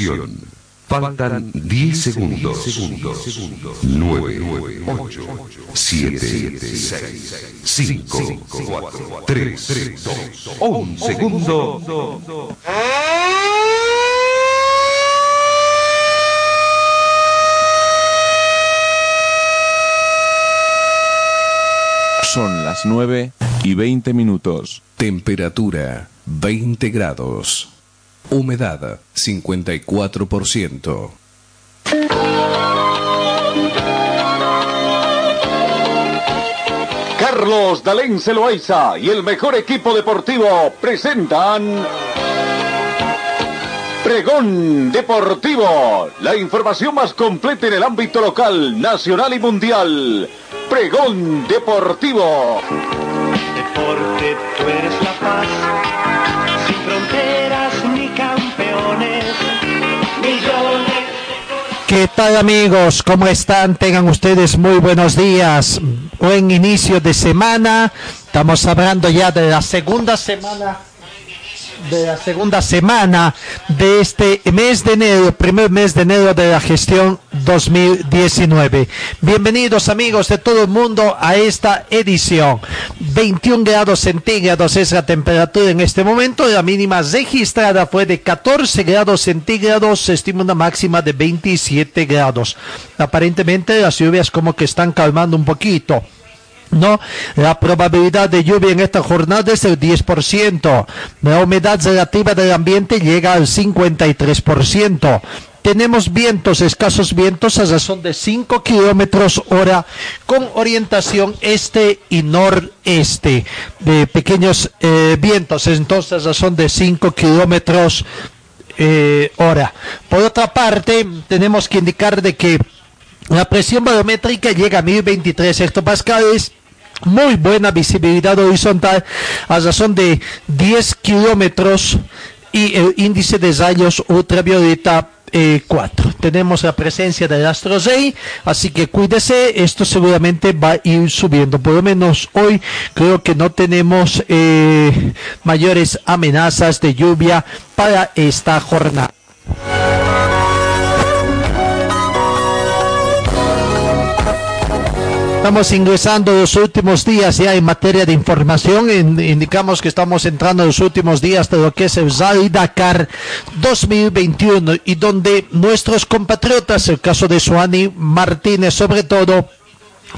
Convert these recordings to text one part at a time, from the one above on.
Atención. Faltan 10 segundos. 9, 8, 7, 6, 5, 4, 3, 2, 1 segundo. Son las 9 y 20 minutos. Temperatura 20 grados. Humedad 54%. Carlos Dalén Celoaiza y el mejor equipo deportivo presentan Pregón Deportivo, la información más completa en el ámbito local, nacional y mundial. Pregón Deportivo. Deporte, tú eres la paz, ¿Qué tal amigos? ¿Cómo están? Tengan ustedes muy buenos días. Buen inicio de semana. Estamos hablando ya de la segunda semana de la segunda semana de este mes de enero, primer mes de enero de la gestión 2019. Bienvenidos amigos de todo el mundo a esta edición. 21 grados centígrados es la temperatura en este momento. La mínima registrada fue de 14 grados centígrados. Se estima una máxima de 27 grados. Aparentemente las lluvias como que están calmando un poquito. ¿No? La probabilidad de lluvia en esta jornada es del 10%. La humedad relativa del ambiente llega al 53%. Tenemos vientos, escasos vientos a razón de 5 kilómetros hora con orientación este y noreste. De pequeños eh, vientos, entonces a razón de 5 kilómetros eh, hora. Por otra parte, tenemos que indicar de que la presión barométrica llega a 1023 hectopascales muy buena visibilidad horizontal a razón de 10 kilómetros y el índice de rayos ultravioleta 4. Tenemos la presencia del astro rey, así que cuídese, esto seguramente va a ir subiendo. Por lo menos hoy creo que no tenemos eh, mayores amenazas de lluvia para esta jornada. Estamos ingresando los últimos días ya en materia de información. indicamos que estamos entrando en los últimos días de lo que es el Rally Dakar 2021 y donde nuestros compatriotas, el caso de Suani Martínez sobre todo,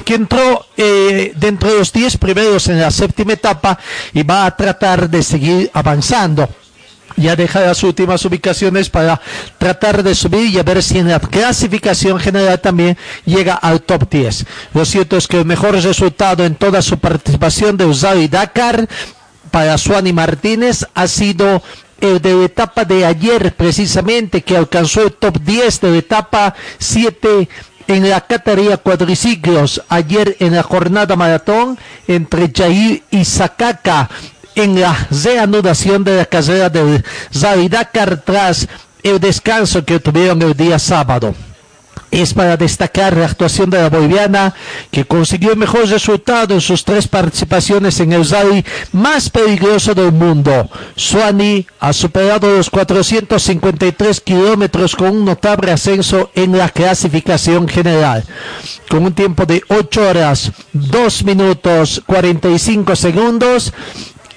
que entró eh, dentro de los 10 primeros en la séptima etapa y va a tratar de seguir avanzando ya deja las últimas ubicaciones para tratar de subir y a ver si en la clasificación general también llega al top 10. Lo cierto es que el mejor resultado en toda su participación de Usado Dakar para Suani Martínez ha sido el de la etapa de ayer precisamente que alcanzó el top 10 de la etapa 7 en la categoría cuadriciclos ayer en la jornada maratón entre Jair y Sakaka en la reanudación de la carrera del Rally tras el descanso que tuvieron el día sábado. Es para destacar la actuación de la boliviana que consiguió el mejor resultado en sus tres participaciones en el rally más peligroso del mundo. Suani ha superado los 453 kilómetros con un notable ascenso en la clasificación general. Con un tiempo de 8 horas, 2 minutos 45 segundos,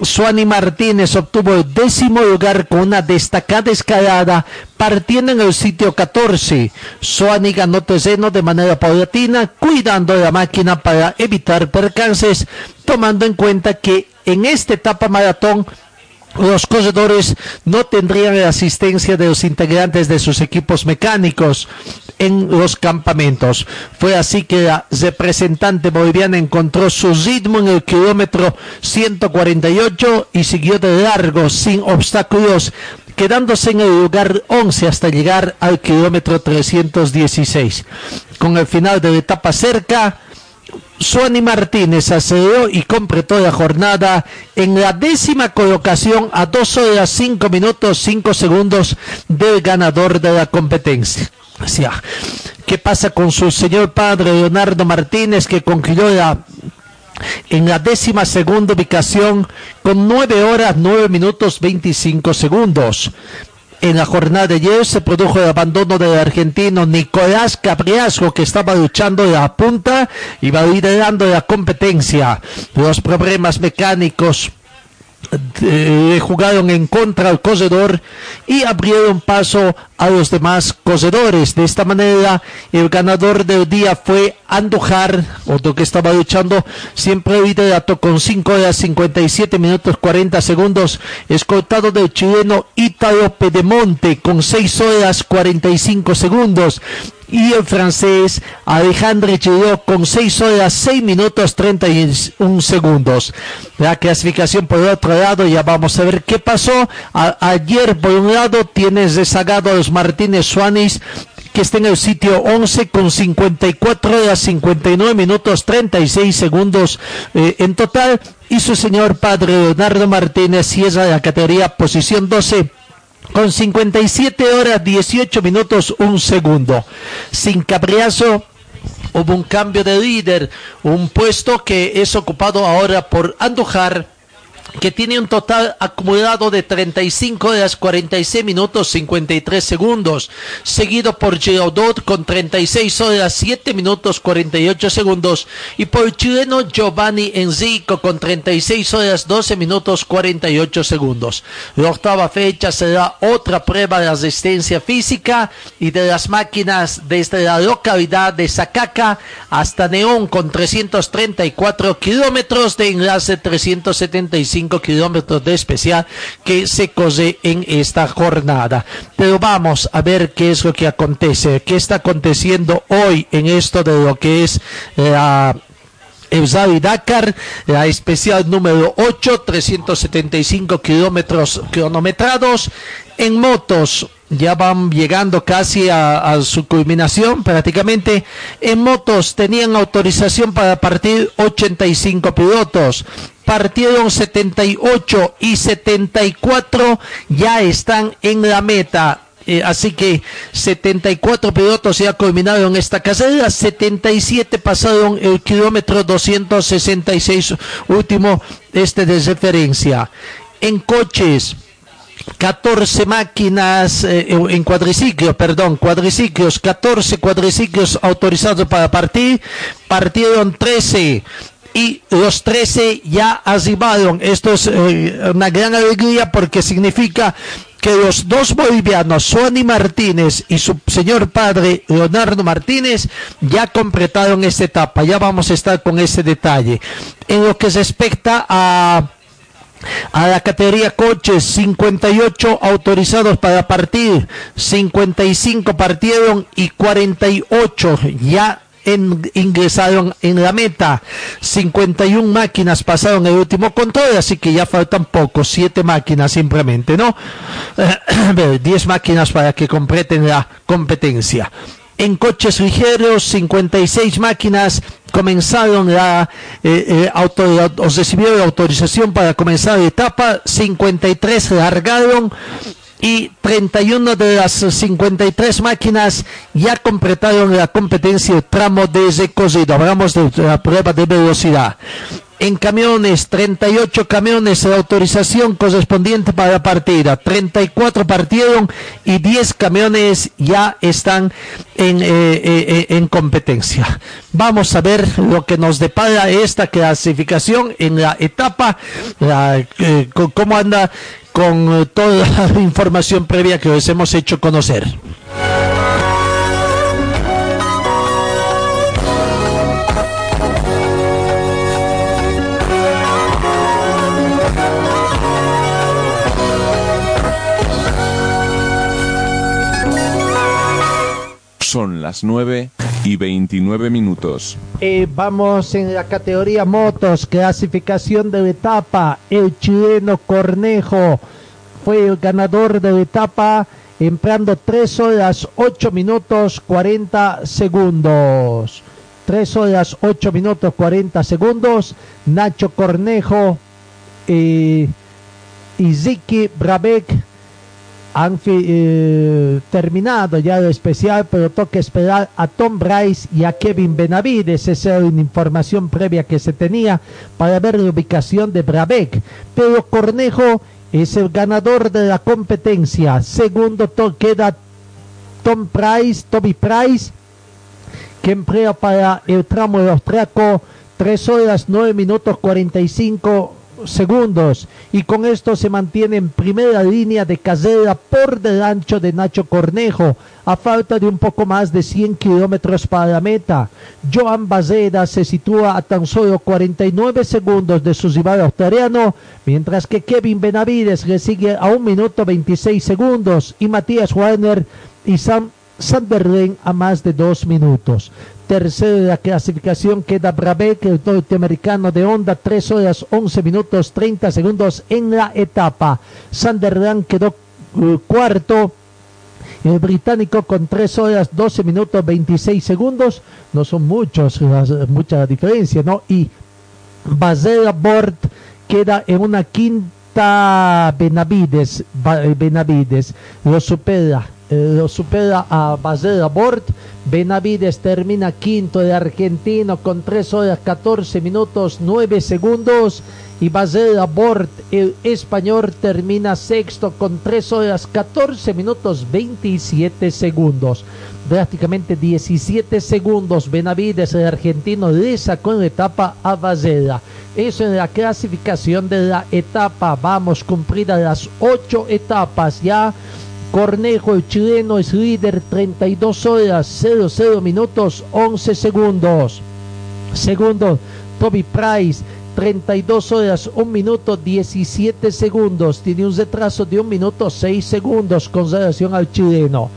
Suani Martínez obtuvo el décimo lugar con una destacada escalada, partiendo en el sitio 14. Suani ganó terreno de manera paulatina, cuidando la máquina para evitar percances, tomando en cuenta que en esta etapa maratón los corredores no tendrían la asistencia de los integrantes de sus equipos mecánicos en los campamentos. Fue así que la representante boliviana encontró su ritmo en el kilómetro 148 y siguió de largo sin obstáculos quedándose en el lugar 11 hasta llegar al kilómetro 316. Con el final de la etapa cerca, Suani Martínez accedió y completó la jornada en la décima colocación a 2 horas 5 minutos 5 segundos del ganador de la competencia. ¿Qué pasa con su señor padre Leonardo Martínez que concluyó en la décima segunda ubicación con 9 horas 9 minutos 25 segundos? En la jornada de ayer se produjo el abandono del argentino Nicolás Cabriasco, que estaba luchando de la punta y va liderando la competencia. Los problemas mecánicos eh, jugaron en contra al corredor y abrieron paso a los demás corredores. De esta manera, el ganador del día fue Andujar, otro que estaba luchando siempre liderato con 5 horas 57 minutos 40 segundos, escoltado del chileno Ítalo Pedemonte con 6 horas 45 segundos y el francés Alejandro Giró con 6 horas 6 minutos 31 segundos. La clasificación por el otro lado, ya vamos a ver qué pasó. ayer por un lado tienes rezagado a Martínez Suárez que está en el sitio 11 con 54 horas 59 minutos 36 segundos eh, en total y su señor padre Leonardo Martínez es la categoría posición 12 con 57 horas 18 minutos un segundo. Sin cabriazo hubo un cambio de líder, un puesto que es ocupado ahora por Andujar que tiene un total acumulado de 35 horas 46 minutos 53 segundos, seguido por Girardot con 36 horas 7 minutos 48 segundos y por el chileno Giovanni Enrico con 36 horas 12 minutos 48 segundos. La octava fecha será otra prueba de resistencia física y de las máquinas desde la localidad de Sacaca hasta Neón con 334 kilómetros de enlace 375 kilómetros de especial que se cose en esta jornada. Pero vamos a ver qué es lo que acontece, qué está aconteciendo hoy en esto de lo que es la... Eusavi Dakar, la especial número 8, 375 kilómetros cronometrados. En motos, ya van llegando casi a, su culminación prácticamente. En motos tenían autorización para partir 85 pilotos partieron 78 y 74 ya están en la meta. Eh, así que 74 pilotos ya culminaron esta carrera, 77 pasaron el kilómetro 266, último este de referencia. En coches, 14 máquinas eh, en cuadriciclos, perdón, cuadriciclos, 14 cuadriciclos autorizados para partir, partieron 13 y los 13 ya arribaron. Esto es eh, una gran alegría porque significa que los dos bolivianos, Suani Martínez y su señor padre Leonardo Martínez, ya completaron esta etapa. Ya vamos a estar con ese detalle. En lo que respecta a a la categoría coches, 58 autorizados para partir, 55 partieron y 48 ya ingresaron en la meta. 51 máquinas pasaron el último control, así que ya faltan pocos, 7 máquinas simplemente, ¿no? 10 máquinas para que completen la competencia. En coches ligeros, 56 máquinas comenzaron la, eh, eh, auto, recibieron autorización para comenzar la etapa, 53 largaron y 31 de las 53 máquinas ya completaron la competencia tramo de recorrido. Hablamos de la prueba de velocidad. En camiones, 38 camiones de autorización correspondiente para la partida. 34 partieron y 10 camiones ya están en, eh, eh, eh, en competencia. Vamos a ver lo que nos depara esta clasificación en la etapa, cómo anda con toda la información previa que les hemos hecho conocer. Son las 9 y 29 minutos. Eh, vamos en la categoría motos, clasificación de la etapa. El chileno Cornejo fue el ganador de la etapa empleando 3 horas 8 minutos 40 segundos. 3 horas 8 minutos 40 segundos. Nacho Cornejo eh, y Ziki Brabeck han eh, terminado ya lo especial, pero toca esperar a Tom Bryce y a Kevin Benavides. Esa era una información previa que se tenía para ver la ubicación de Brabeck. Pero Cornejo es el ganador de la competencia. Segundo queda Tom Price, Toby Price, que emplea para el tramo de austriaco 3 horas 9 minutos 45 segundos y con esto se mantiene en primera línea de carrera por delante de Nacho Cornejo a falta de un poco más de 100 kilómetros para la meta. Joan Bazeda se sitúa a tan solo 49 segundos de su rival australiano, mientras que Kevin Benavides le sigue a un minuto 26 segundos y Matías Warner y Sam Sunderland a más de dos minutos. Tercero de la clasificación queda Brabeck, el norteamericano de Honda, 3 horas 11 minutos 30 segundos en la etapa. Sunderland quedó eh, cuarto. El británico con 3 horas 12 minutos 26 segundos. No son muchos, mucha diferencia, ¿no? Y Basela Bort queda en una quinta Benavides. Benavides lo supera lo supera a Basel Bort. Benavides termina quinto de argentino con 3 horas 14 minutos 9 segundos. Y Basel Bort, el español, termina sexto con 3 horas 14 minutos 27 segundos. Prácticamente 17 segundos Benavides, el argentino, le sacó en la etapa a Basela. Eso en la clasificación de la etapa. Vamos cumplidas las 8 etapas ya. Cornejo, el chileno, es líder 32 horas 00 minutos 11 segundos. Segundo, Toby Price, 32 horas 1 minuto 17 segundos. Tiene un retraso de 1 minuto 6 segundos con relación al chileno.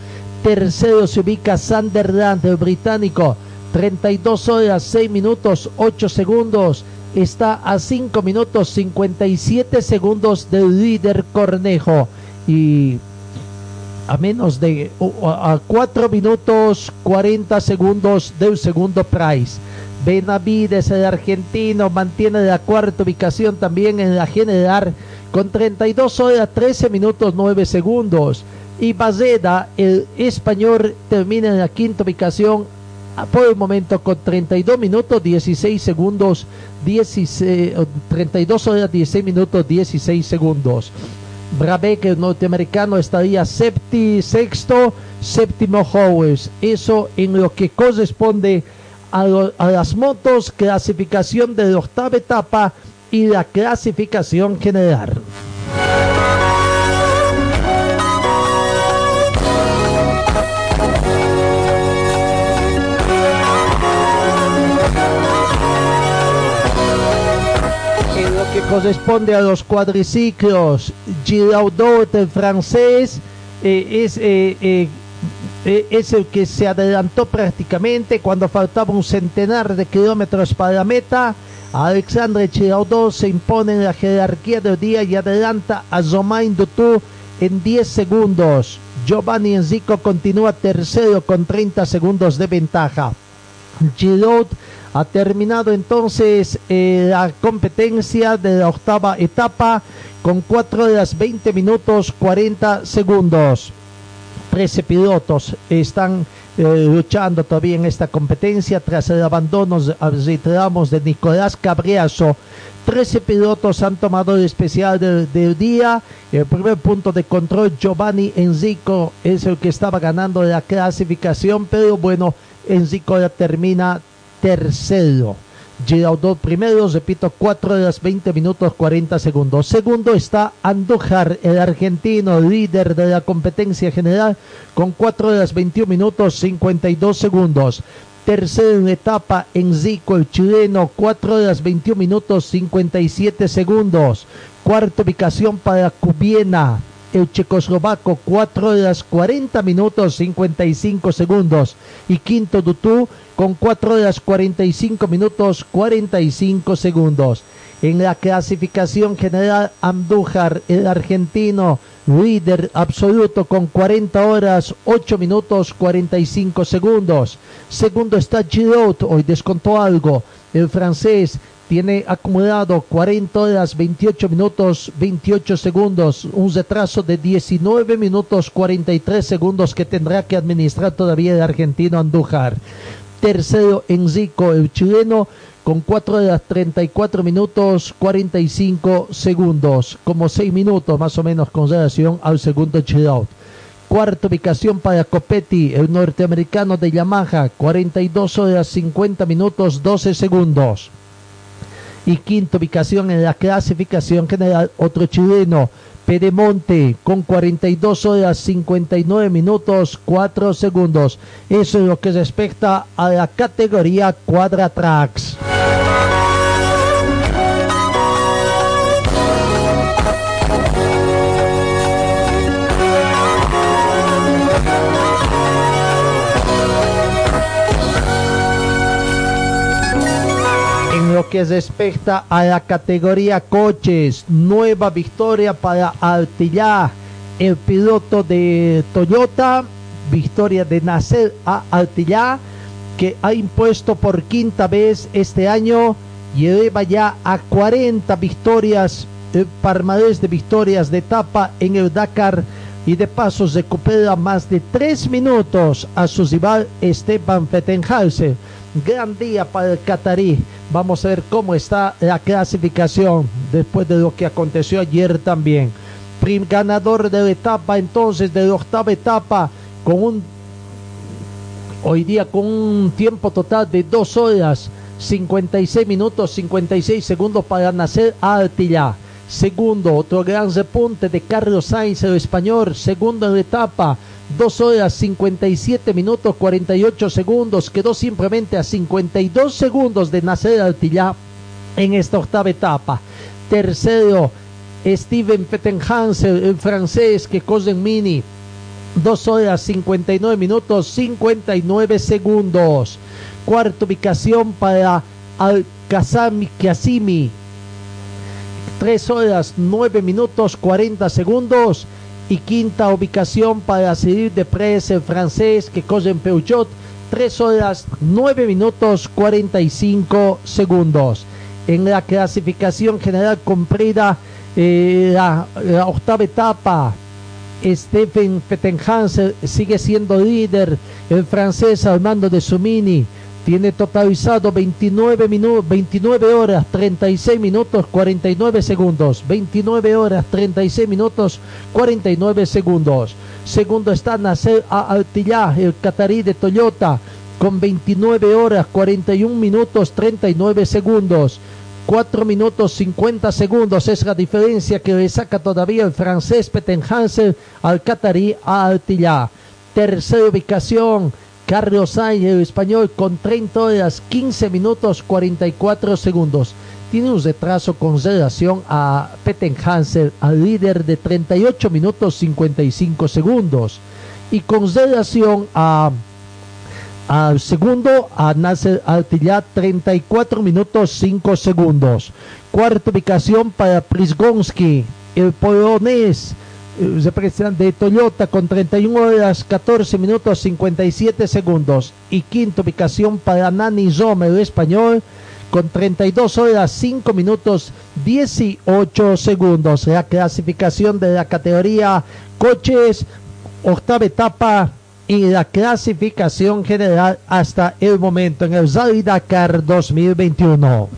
Tercero se ubica Sunderland, el británico, 32 horas 6 minutos 8 segundos. Está a 5 minutos 57 segundos del líder Cornejo. Y a menos de a 4 minutos 40 segundos del segundo prize. Benavides, el argentino, mantiene la cuarta ubicación también en la general con 32 horas 13 minutos 9 segundos. Y Bazeda, el español, termina en la quinta ubicación por el momento con 32 minutos 16 segundos, 16, 32 horas 16 minutos 16 segundos. Brabeck, el norteamericano, estaría séptimo, sexto, séptimo Howes. Eso en lo que corresponde a, a las motos, clasificación de la octava etapa y la clasificación general. Corresponde a los cuadriciclos. Giraudot, el francés, eh, es, eh, eh, es el que se adelantó prácticamente cuando faltaba un centenar de kilómetros para la meta. Alexandre Giraudot se impone en la jerarquía del día y adelanta a Zomain Dutu en 10 segundos. Giovanni Enzico continúa tercero con 30 segundos de ventaja. Giraud ha terminado entonces eh, la competencia de la octava etapa con 4 horas 20 minutos 40 segundos. 13 están eh, luchando todavía en esta competencia tras el abandono, reiteramos, de Nicolás Cabriazo. 13 pilotos han tomado el especial del, del, día. El primer punto de control, Giovanni Enrico, es el que estaba ganando la clasificación, pero bueno, Enrico ya termina tercero. Giraudo primero, repito, 4 horas 20 minutos 40 segundos. Segundo está Andújar, el argentino, líder de la competencia general, con 4 horas 21 minutos 52 segundos. Tercero en etapa, Enzico, el chileno, 4 horas 21 minutos 57 segundos. Cuarta ubicación para Cubiena, el checoslovaco 4 horas 40 minutos 55 segundos y quinto Dutú con 4 horas 45 minutos 45 segundos. En la clasificación general, Andújar, el argentino, líder absoluto con 40 horas 8 minutos 45 segundos. Segundo está Giroud, hoy descontó algo. El francés tiene acumulado 40 horas 28 minutos 28 segundos, un retraso de 19 minutos 43 segundos que tendrá que administrar todavía el argentino Andújar. Tercero, Enrico, el chileno, con 4 horas 34 minutos 45 segundos, como 6 minutos más o menos con relación al segundo chill Cuarta ubicación para Copetti, el norteamericano de Yamaha, 42 horas 50 minutos 12 segundos. Y quinta ubicación en la clasificación general, otro chileno, Pedemonte, con 42 horas 59 minutos 4 segundos. Eso es lo que respecta a la categoría Quadratracks. Lo que respecta a la categoría coches, nueva victoria para Artillá, el piloto de Toyota, victoria de Nasser a Artillá, que ha impuesto por quinta vez este año, lleva ya a 40 victorias, el palmarés de victorias de etapa en el Dakar y de paso recupera más de tres minutos a su rival Esteban Fettenhauser. Gran día para el catarí Vamos a ver cómo está la clasificación después de lo que aconteció ayer también. Prim ganador de la etapa entonces de la octava etapa con un hoy día con un tiempo total de 2 horas 56 minutos 56 segundos para nacer Artilla. Segundo, otro gran repunte de Carlos Sainz, el español, segundo en la etapa 2 horas 57 minutos 48 segundos. Quedó simplemente a 52 segundos de Nacer Altillá en esta octava etapa. Tercero, Steven Pettenhanser, el francés que corre en mini. 2 horas 59 minutos 59 segundos. Cuarta ubicación para Al-Kazami Kasimi. 3 horas 9 minutos 40 segundos y quinta ubicación para seguir de Press, el francés que corre en Peugeot, 3 horas 9 minutos 45 segundos. En la clasificación general comprida, eh, la, octava etapa, Stephen Pettenhanser sigue siendo líder, el francés al mando de Sumini tiene totalizado 29, minutos, 29 horas 36 minutos 49 segundos. 29 horas 36 minutos 49 segundos. Segundo está Nasser Altillá, el catarí de Toyota, con 29 horas 41 minutos 39 segundos. 4 minutos 50 segundos es la diferencia que le saca todavía el francés Pettenhanser al catarí a Altillá. Tercera ubicación Carlos Sainz, español, con 30 horas 15 minutos 44 segundos. Tiene un retraso con relación a Pettenhanser, al líder de 38 minutos 55 segundos. Y con relación a al segundo, a Nasser Altillat, 34 minutos 5 segundos. Cuarta ubicación para Prisgonski, el polonés, representante de Toyota con 31 horas 14 minutos 57 segundos. Y quinta ubicación para Nani Zomer el español con 32 horas 5 minutos 18 segundos. La clasificación de la categoría coches octava etapa y la clasificación general hasta el momento en el Rally Dakar 2021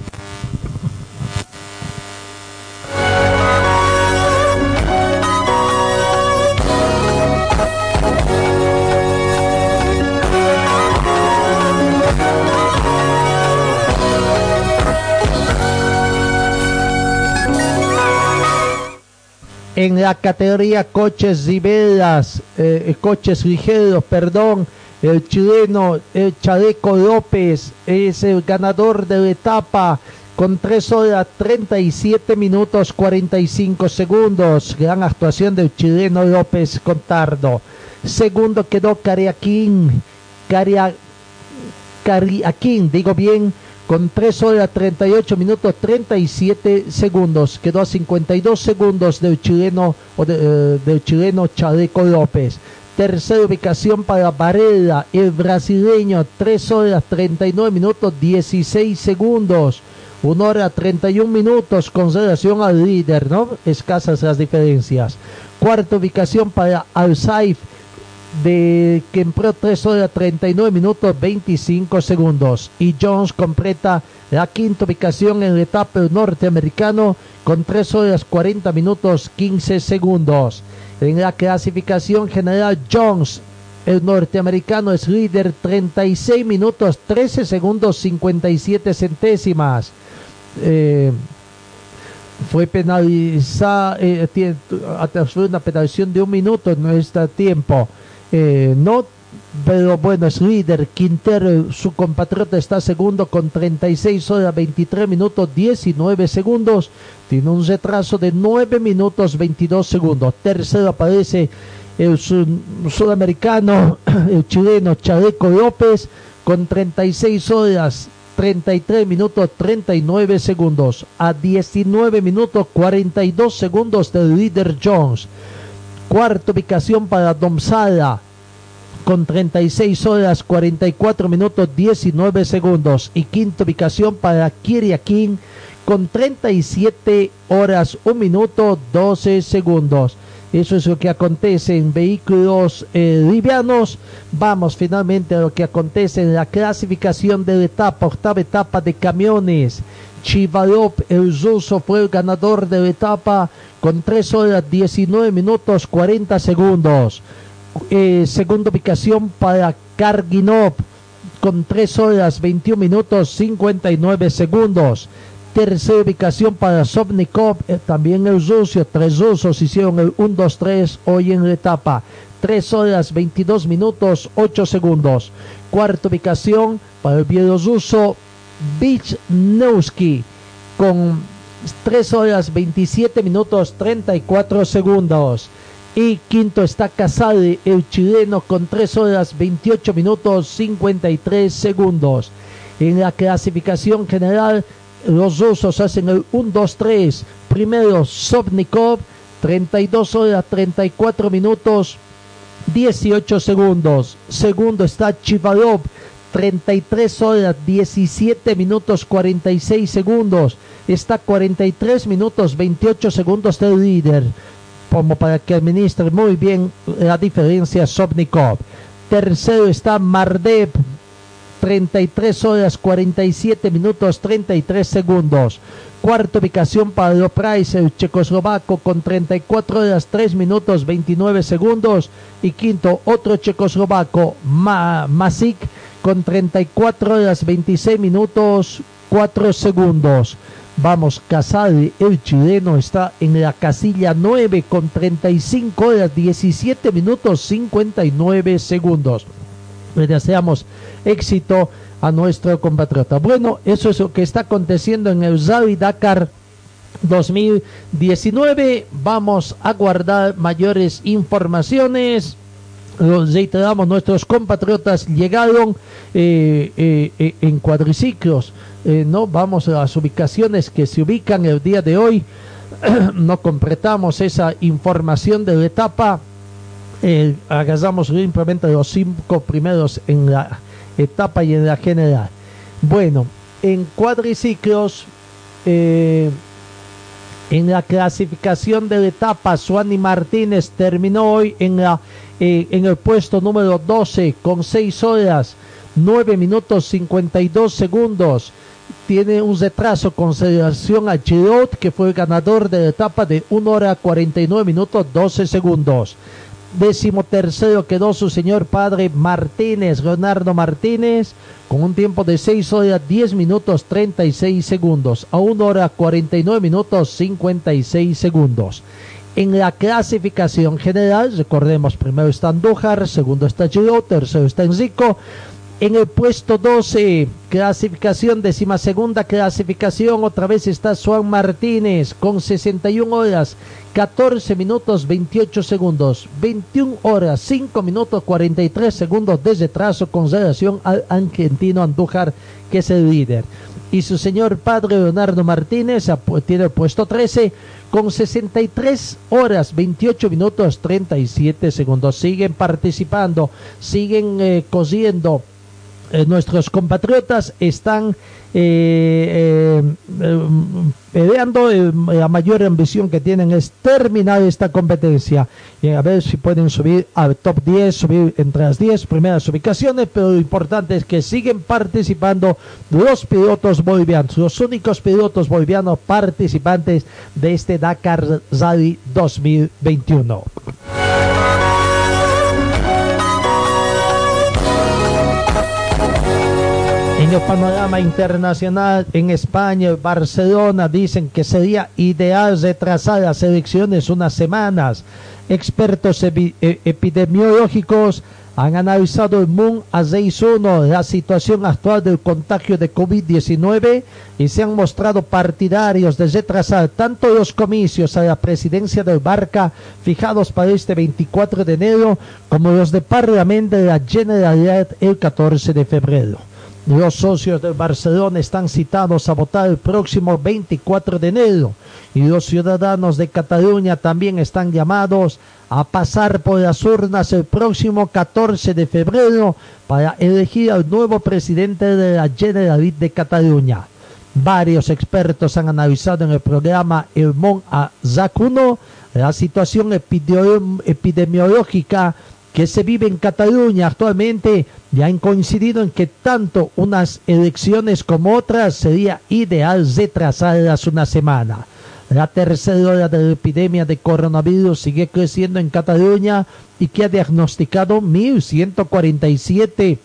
en la categoría coches riberas, eh, eh, coches ligeros, perdón, el chileno el Chaleco López es el ganador de la etapa con 3 horas 37 minutos 45 segundos. Gran actuación del chileno López Contardo. Segundo quedó Cariaquín, Cariaquín, digo bien, con 3 horas 38 minutos 37 segundos. Quedó a 52 segundos del chileno, o eh, del chileno Chaleco López. Tercera ubicación para Varela, el brasileño, 3 horas 39 minutos 16 segundos. 1 hora 31 minutos con relación al líder, ¿no? Escasas las diferencias. Cuarta ubicación para Alsaif, de Kempro 3 horas 39 minutos 25 segundos. Y Jones completa la quinta ubicación en la etapa norteamericano con 3 horas 40 minutos 15 segundos. En la clasificación general, Jones, el norteamericano, es líder 36 minutos 13 segundos 57 centésimas. Eh, fue penalizada, eh, tiene, una penalización de un minuto en este tiempo. Eh, no, pero bueno, es líder. Quintero, su compatriota, está segundo con 36 horas 23 minutos 19 segundos. Tiene un retraso de 9 minutos 22 segundos. Tercero aparece el sudamericano, el chileno Chaleco López, con 36 horas 33 minutos 39 segundos. A 19 minutos 42 segundos del líder Jones. Cuarta ubicación para Domsala con 36 horas 44 minutos 19 segundos. Y quinta ubicación para Kiriakin con 37 horas 1 minuto 12 segundos. Eso es lo que acontece en vehículos eh, livianos. Vamos finalmente a lo que acontece en la clasificación de la etapa, octava etapa de camiones. Chivalop, el ruso, fue el ganador de la etapa con 3 horas 19 minutos 40 segundos. Eh, segunda ubicación para Karginov con 3 horas 21 minutos 59 segundos. Tercera ubicación para Sobnikov, eh, también el ruso, tres rusos hicieron el 1-2-3 hoy en la etapa. 3 horas 22 minutos 8 segundos. Cuarta ubicación para el bielorruso Vichnewski con 3 horas 27 minutos 34 segundos. Y quinto está Casale, el chileno, con 3 horas 28 minutos 53 segundos. En la clasificación general, los rusos hacen el 1-2-3. Primero Sobnikov, 32 horas 34 minutos 18 segundos. Segundo está Chivalov, 33 horas 17 minutos 46 segundos. Está 43 minutos 28 segundos del líder. Como para que administre muy bien la diferencia Sobnikov. Tercero está Mardev, 33 horas 47 minutos 33 segundos. Cuarta ubicación para Price, el checoslovaco, con 34 horas 3 minutos 29 segundos. Y quinto, otro checoslovaco, Ma Masik, con 34 horas 26 minutos 4 segundos. Vamos, Casal, el chileno, está en la casilla 9 con 35 horas 17 minutos 59 segundos. Le deseamos éxito a nuestro compatriota. Bueno, eso es lo que está aconteciendo en el Zawi Dakar 2019. Vamos a guardar mayores informaciones. Los reiteramos, nuestros compatriotas llegaron eh, eh, eh, en cuadriciclos. no vamos a las ubicaciones que se ubican el día de hoy. no completamos esa información de la etapa. agarramos simplemente los cinco primeros en la etapa y en la general. Bueno, en cuadriciclos, eh, en la clasificación de la etapa, Suani Martínez terminó hoy en, la, eh, en el puesto número 12 con 6 horas, 9 minutos 52 segundos. Tiene un retraso con relación a Girot, que fue el ganador de la etapa de 1 hora 49 minutos 12 segundos. Décimo tercero quedó su señor padre Martínez, Leonardo Martínez, con un tiempo de 6 horas 10 minutos 36 segundos, a 1 hora 49 minutos 56 segundos. En la clasificación general, recordemos, primero está Andújar, segundo está Giro, tercero está Enrico, en el puesto 12, clasificación, décima segunda clasificación, otra vez está Juan Martínez con 61 horas, 14 minutos 28 segundos, 21 horas 5 minutos 43 segundos de retraso con relación al argentino Andújar, que es el líder. Y su señor padre Leonardo Martínez tiene el puesto 13 con 63 horas 28 minutos 37 segundos. Siguen participando, siguen eh, cosiendo eh, nuestros compatriotas están eh, eh, peleando la mayor ambición que tienen es terminar esta competencia. Y a ver si pueden subir al top 10 subir entre las 10 primeras ubicaciones pero lo importante es que siguen participando los pilotos bolivianos los únicos pilotos bolivianos participantes de este Dakar Rally 2021 El panorama internacional, en España, Barcelona, dicen que sería ideal retrasar las elecciones unas semanas. Expertos e, epidemiológicos han analizado el MUN a 6.1 la situación actual del contagio de COVID-19 y se han mostrado partidarios de retrasar tanto los comicios a la presidencia del Barca fijados para este 24 de enero como los de Parlamento de la Generalidad el 14 de febrero. Los socios del Barcelona están citados a votar el próximo 24 de enero y los ciudadanos de Cataluña también están llamados a pasar por las urnas el próximo 14 de febrero para elegir al nuevo presidente de la Generalitat de Cataluña. Varios expertos han analizado en el programa El Mon a Zacuno la situación epidemiológica que se vive en Cataluña actualmente ya han coincidido en que tanto unas elecciones como otras sería ideal retrasarlas una semana. La tercera ola de la epidemia de coronavirus sigue creciendo en Cataluña y que ha diagnosticado 1.147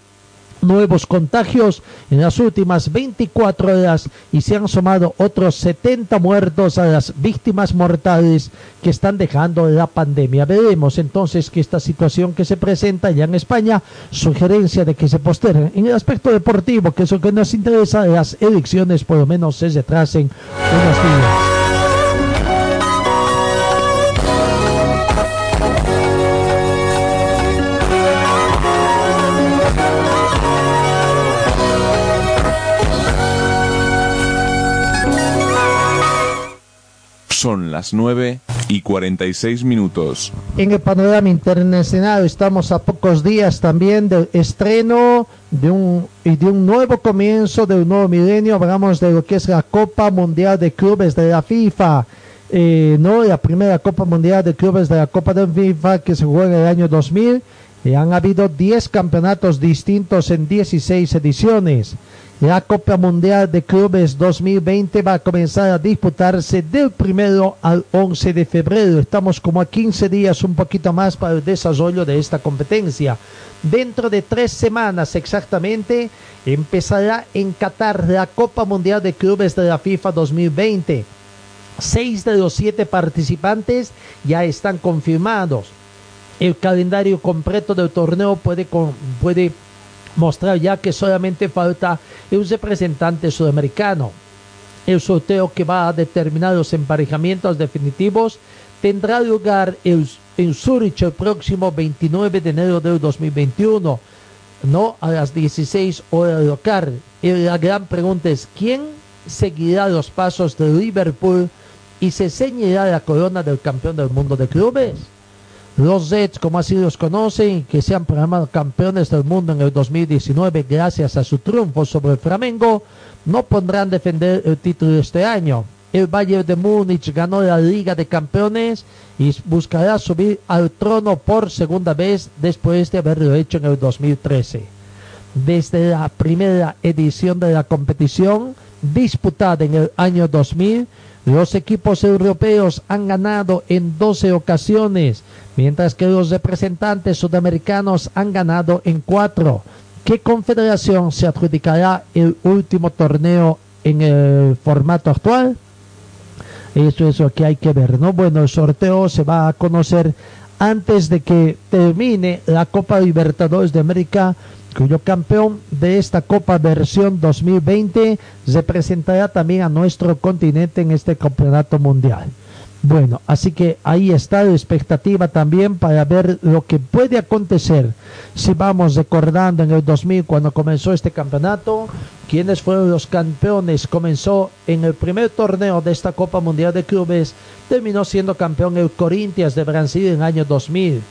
nuevos contagios en las últimas 24 horas y se han sumado otros 70 muertos a las víctimas mortales que están dejando la pandemia. Veremos entonces que esta situación que se presenta ya en España, sugerencia de que se posterguen en el aspecto deportivo, que es lo que nos interesa, las elecciones por lo menos se retrasen unos días. Son las 9 y 46 minutos. En el panorama internacional estamos a pocos días también del estreno de un, y de un nuevo comienzo de un nuevo milenio. Hablamos de lo que es la Copa Mundial de Clubes de la FIFA. Eh, no la primera Copa Mundial de Clubes de la Copa de FIFA que se jugó en el año 2000 y han habido 10 campeonatos distintos en 16 ediciones. La Copa Mundial de Clubes 2020 va a comenzar a disputarse del primero al 11 de febrero. Estamos como a 15 días, un poquito más para el desarrollo de esta competencia. Dentro de tres semanas exactamente empezará en Qatar la Copa Mundial de Clubes de la FIFA 2020. Seis de los siete participantes ya están confirmados. El calendario completo del torneo puede, puede mostrar ya que solamente falta un representante sudamericano. El sorteo que va a determinar los emparejamientos definitivos tendrá lugar en, Zurich el próximo 29 de enero del 2021, no a las 16 horas local. Y la gran pregunta es, ¿quién seguirá los pasos de Liverpool y se ceñirá la corona del campeón del mundo de clubes? Los Reds, como así los conocen, que se han programado campeones del mundo en el 2019 gracias a su triunfo sobre el Flamengo, no pondrán defender el título este año. El Bayern de Múnich ganó la Liga de Campeones y buscará subir al trono por segunda vez después de haberlo hecho en el 2013. Desde la primera edición de la competición, disputada en el año 2000, los equipos europeos han ganado en 12 ocasiones, mientras que los representantes sudamericanos han ganado en 4. ¿Qué confederación se adjudicará el último torneo en el formato actual? Eso es lo que hay que ver, ¿no? Bueno, el sorteo se va a conocer antes de que termine la Copa Libertadores de América cuyo campeón de esta Copa versión 2020 representará también a nuestro continente en este campeonato mundial. Bueno, así que ahí está la expectativa también para ver lo que puede acontecer. Si vamos recordando en el 2000 cuando comenzó este campeonato, quiénes fueron los campeones, comenzó en el primer torneo de esta Copa Mundial de Clubes, terminó siendo campeón el Corinthians de Brasil en el año 2000.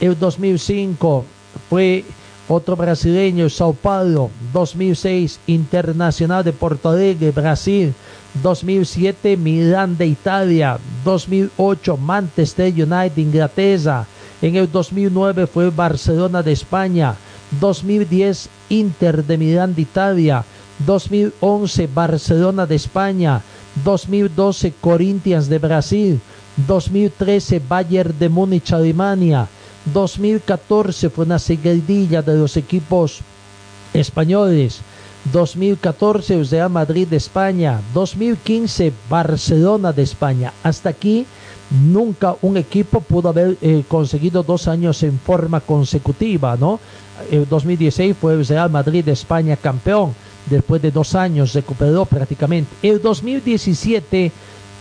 El 2005 fue otro brasileño, Sao Paulo, 2006, Internacional de Porto Alegre, Brasil, 2007, Milán de Italia, 2008, Manchester United, Inglaterra, en el 2009 fue Barcelona de España, 2010, Inter de Milán de Italia, 2011, Barcelona de España, 2012, Corinthians de Brasil, 2013, Bayern de Múnich, Alemania, 2014 fue una seguidilla de los equipos españoles, 2014 Real Madrid de España, 2015 Barcelona de España. Hasta aquí nunca un equipo pudo haber eh, conseguido dos años en forma consecutiva, ¿no? El 2016 fue el Real Madrid de España campeón, después de dos años recuperó prácticamente. El 2017,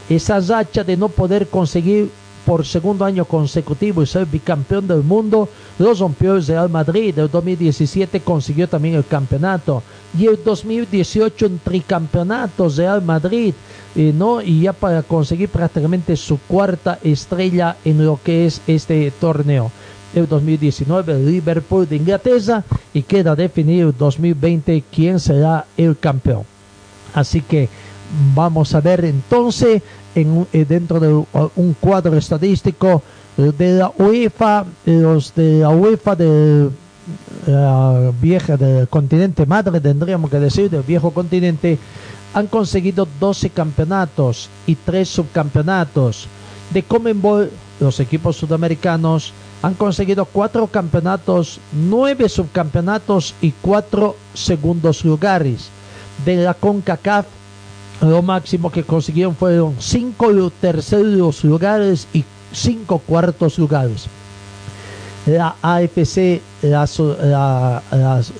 esa racha de no poder conseguir por segundo año consecutivo y ser bicampeón del mundo, lo rompió el Real Madrid. El 2017 consiguió también el campeonato. Y el 2018 un tricampeonato Real Madrid. Eh, ¿no? Y ya para conseguir prácticamente su cuarta estrella en lo que es este torneo. El 2019 Liverpool de Inglaterra y queda definido el 2020 quién será el campeón. Así que vamos a ver entonces en, eh, dentro de un cuadro estadístico de la UEFA, los de la UEFA de la vieja del continente madre, tendríamos que decir, del viejo continente, han conseguido 12 campeonatos y 3 subcampeonatos. De Comenbol, los equipos sudamericanos han conseguido 4 campeonatos, 9 subcampeonatos y 4 segundos lugares. De la CONCACAF, lo máximo que consiguieron fueron 5 terceros lugares y 5 cuartos lugares la AFC,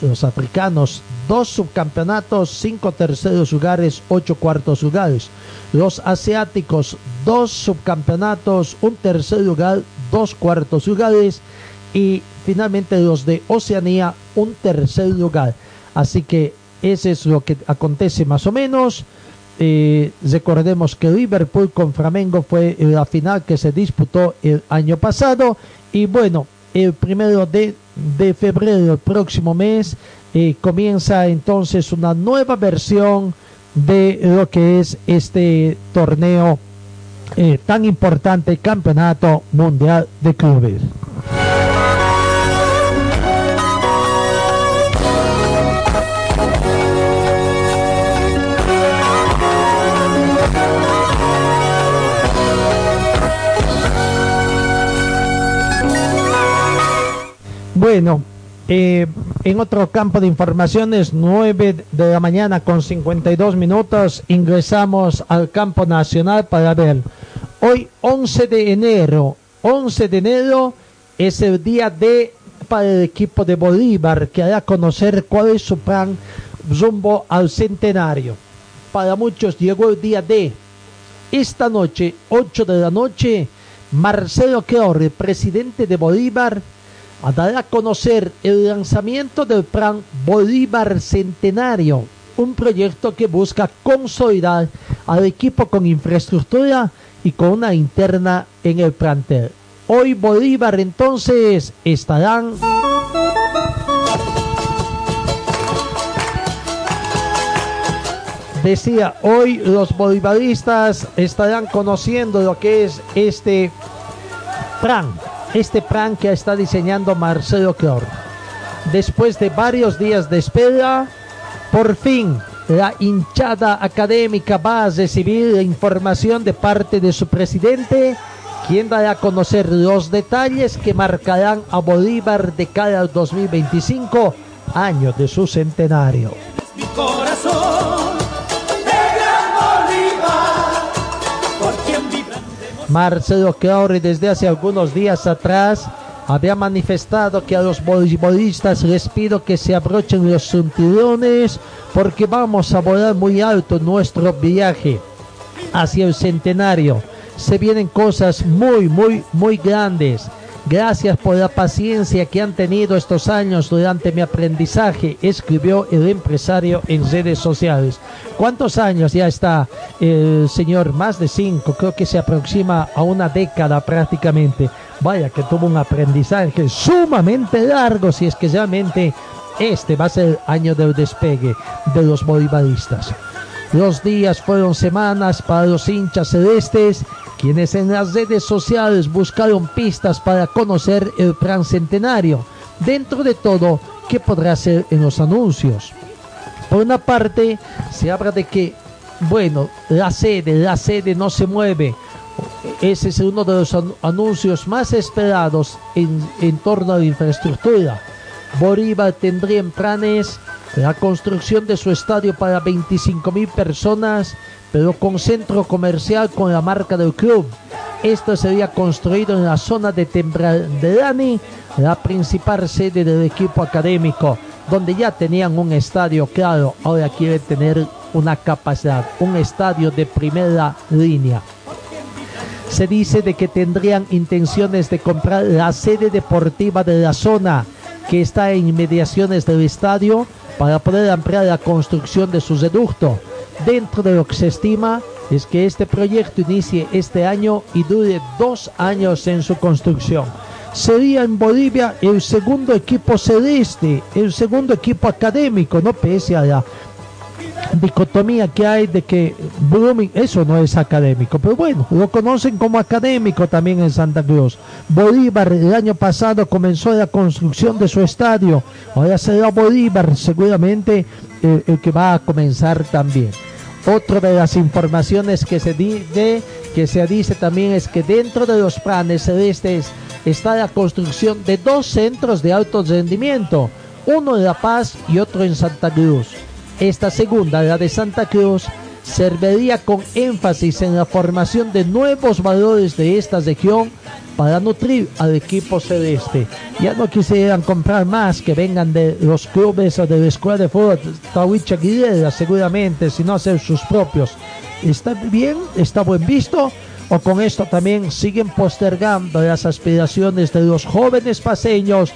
los africanos, dos subcampeonatos, cinco terceros lugares, ocho cuartos lugares. Los asiáticos, dos subcampeonatos, un tercer lugar, dos cuartos lugares. Y finalmente los de Oceanía, un tercer lugar. Así que ese es lo que acontece más o menos. Recordemos que Liverpool con Flamengo fue la final que se disputó el año pasado. Y bueno, el primero de, de febrero, el próximo mes, eh, comienza entonces una nueva versión de lo que es este torneo eh, tan importante, Campeonato Mundial de Clubes. Bueno, eh, en otro campo de informaciones, 9 de la mañana con 52 minutos, ingresamos al campo nacional para ver. Hoy, 11 de enero, 11 de enero es el día de para el equipo de Bolívar que hará conocer cuál es su plan rumbo al centenario. Para muchos llegó el día de esta noche, 8 de la noche, Marcelo Queorre, presidente de Bolívar, a dar a conocer el lanzamiento del plan Bolívar Centenario, un proyecto que busca consolidar al equipo con infraestructura y con una interna en el plantel. Hoy Bolívar entonces estarán... Decía, hoy los bolivaristas estarán conociendo lo que es este plan este plan que está diseñando Marcelo Clor. Después de varios días de espera, por fin la hinchada académica va a recibir la información de parte de su presidente, quien dará a conocer los detalles que marcarán a Bolívar de cara al 2025, año de su centenario. Mi Marcelo Claure desde hace algunos días atrás había manifestado que a los voleibolistas les pido que se abrochen los cinturones porque vamos a volar muy alto nuestro viaje hacia el centenario. Se vienen cosas muy, muy, muy grandes. Gracias por la paciencia que han tenido estos años durante mi aprendizaje, escribió el empresario en redes sociales. ¿Cuántos años ya está el señor? Más de cinco, creo que se aproxima a una década prácticamente. vaya que tuvo un aprendizaje sumamente largo si es que realmente este va a ser el año del despegue de los bolivaristas. Los días fueron semanas para los hinchas celestes, quienes en las redes sociales buscaron pistas para conocer el plan centenario. Dentro de todo, ¿qué podrá ser en los anuncios? Por una parte, se habla de que, bueno, la sede, la sede no se mueve. Ese es uno de los anuncios más esperados en, en torno a la infraestructura. Bolívar tendría en planes la construcción de su estadio para 25 mil personas, pero con centro comercial con la marca del club. Esto sería construido en la zona de Tembradani, la principal sede del equipo académico, donde ya tenían un estadio claro, ahora quieren tener una capacidad, un estadio de primera línea. Se dice de que tendrían intenciones de comprar la sede deportiva de la zona que está en inmediaciones del estadio para poder ampliar la construcción de su reducto. Dentro de lo que se estima es que este proyecto inicie este año y dure dos años en su construcción. Sería en Bolivia el segundo equipo celeste, el segundo equipo académico, no pese a la dicotomía que hay de que Blooming, eso no es académico, pero bueno, lo conocen como académico también en Santa Cruz. Bolívar el año pasado comenzó la construcción de su estadio, ahora será Bolívar seguramente eh, el, que va a comenzar también. Otra de las informaciones que se, dice, que se dice también es que dentro de los planes celestes está la construcción de dos centros de alto rendimiento, uno en La Paz y otro en Santa Cruz. Esta segunda, la de Santa Cruz, serviría con énfasis en la formación de nuevos valores de esta región para nutrir al equipo celeste. Ya no quisieran comprar más que vengan de los clubes de la escuela de fútbol Tawicha Guilera, seguramente, sino hacer sus propios. ¿Está bien? ¿Está buen visto? ¿O con esto también siguen postergando las aspiraciones de los jóvenes paseños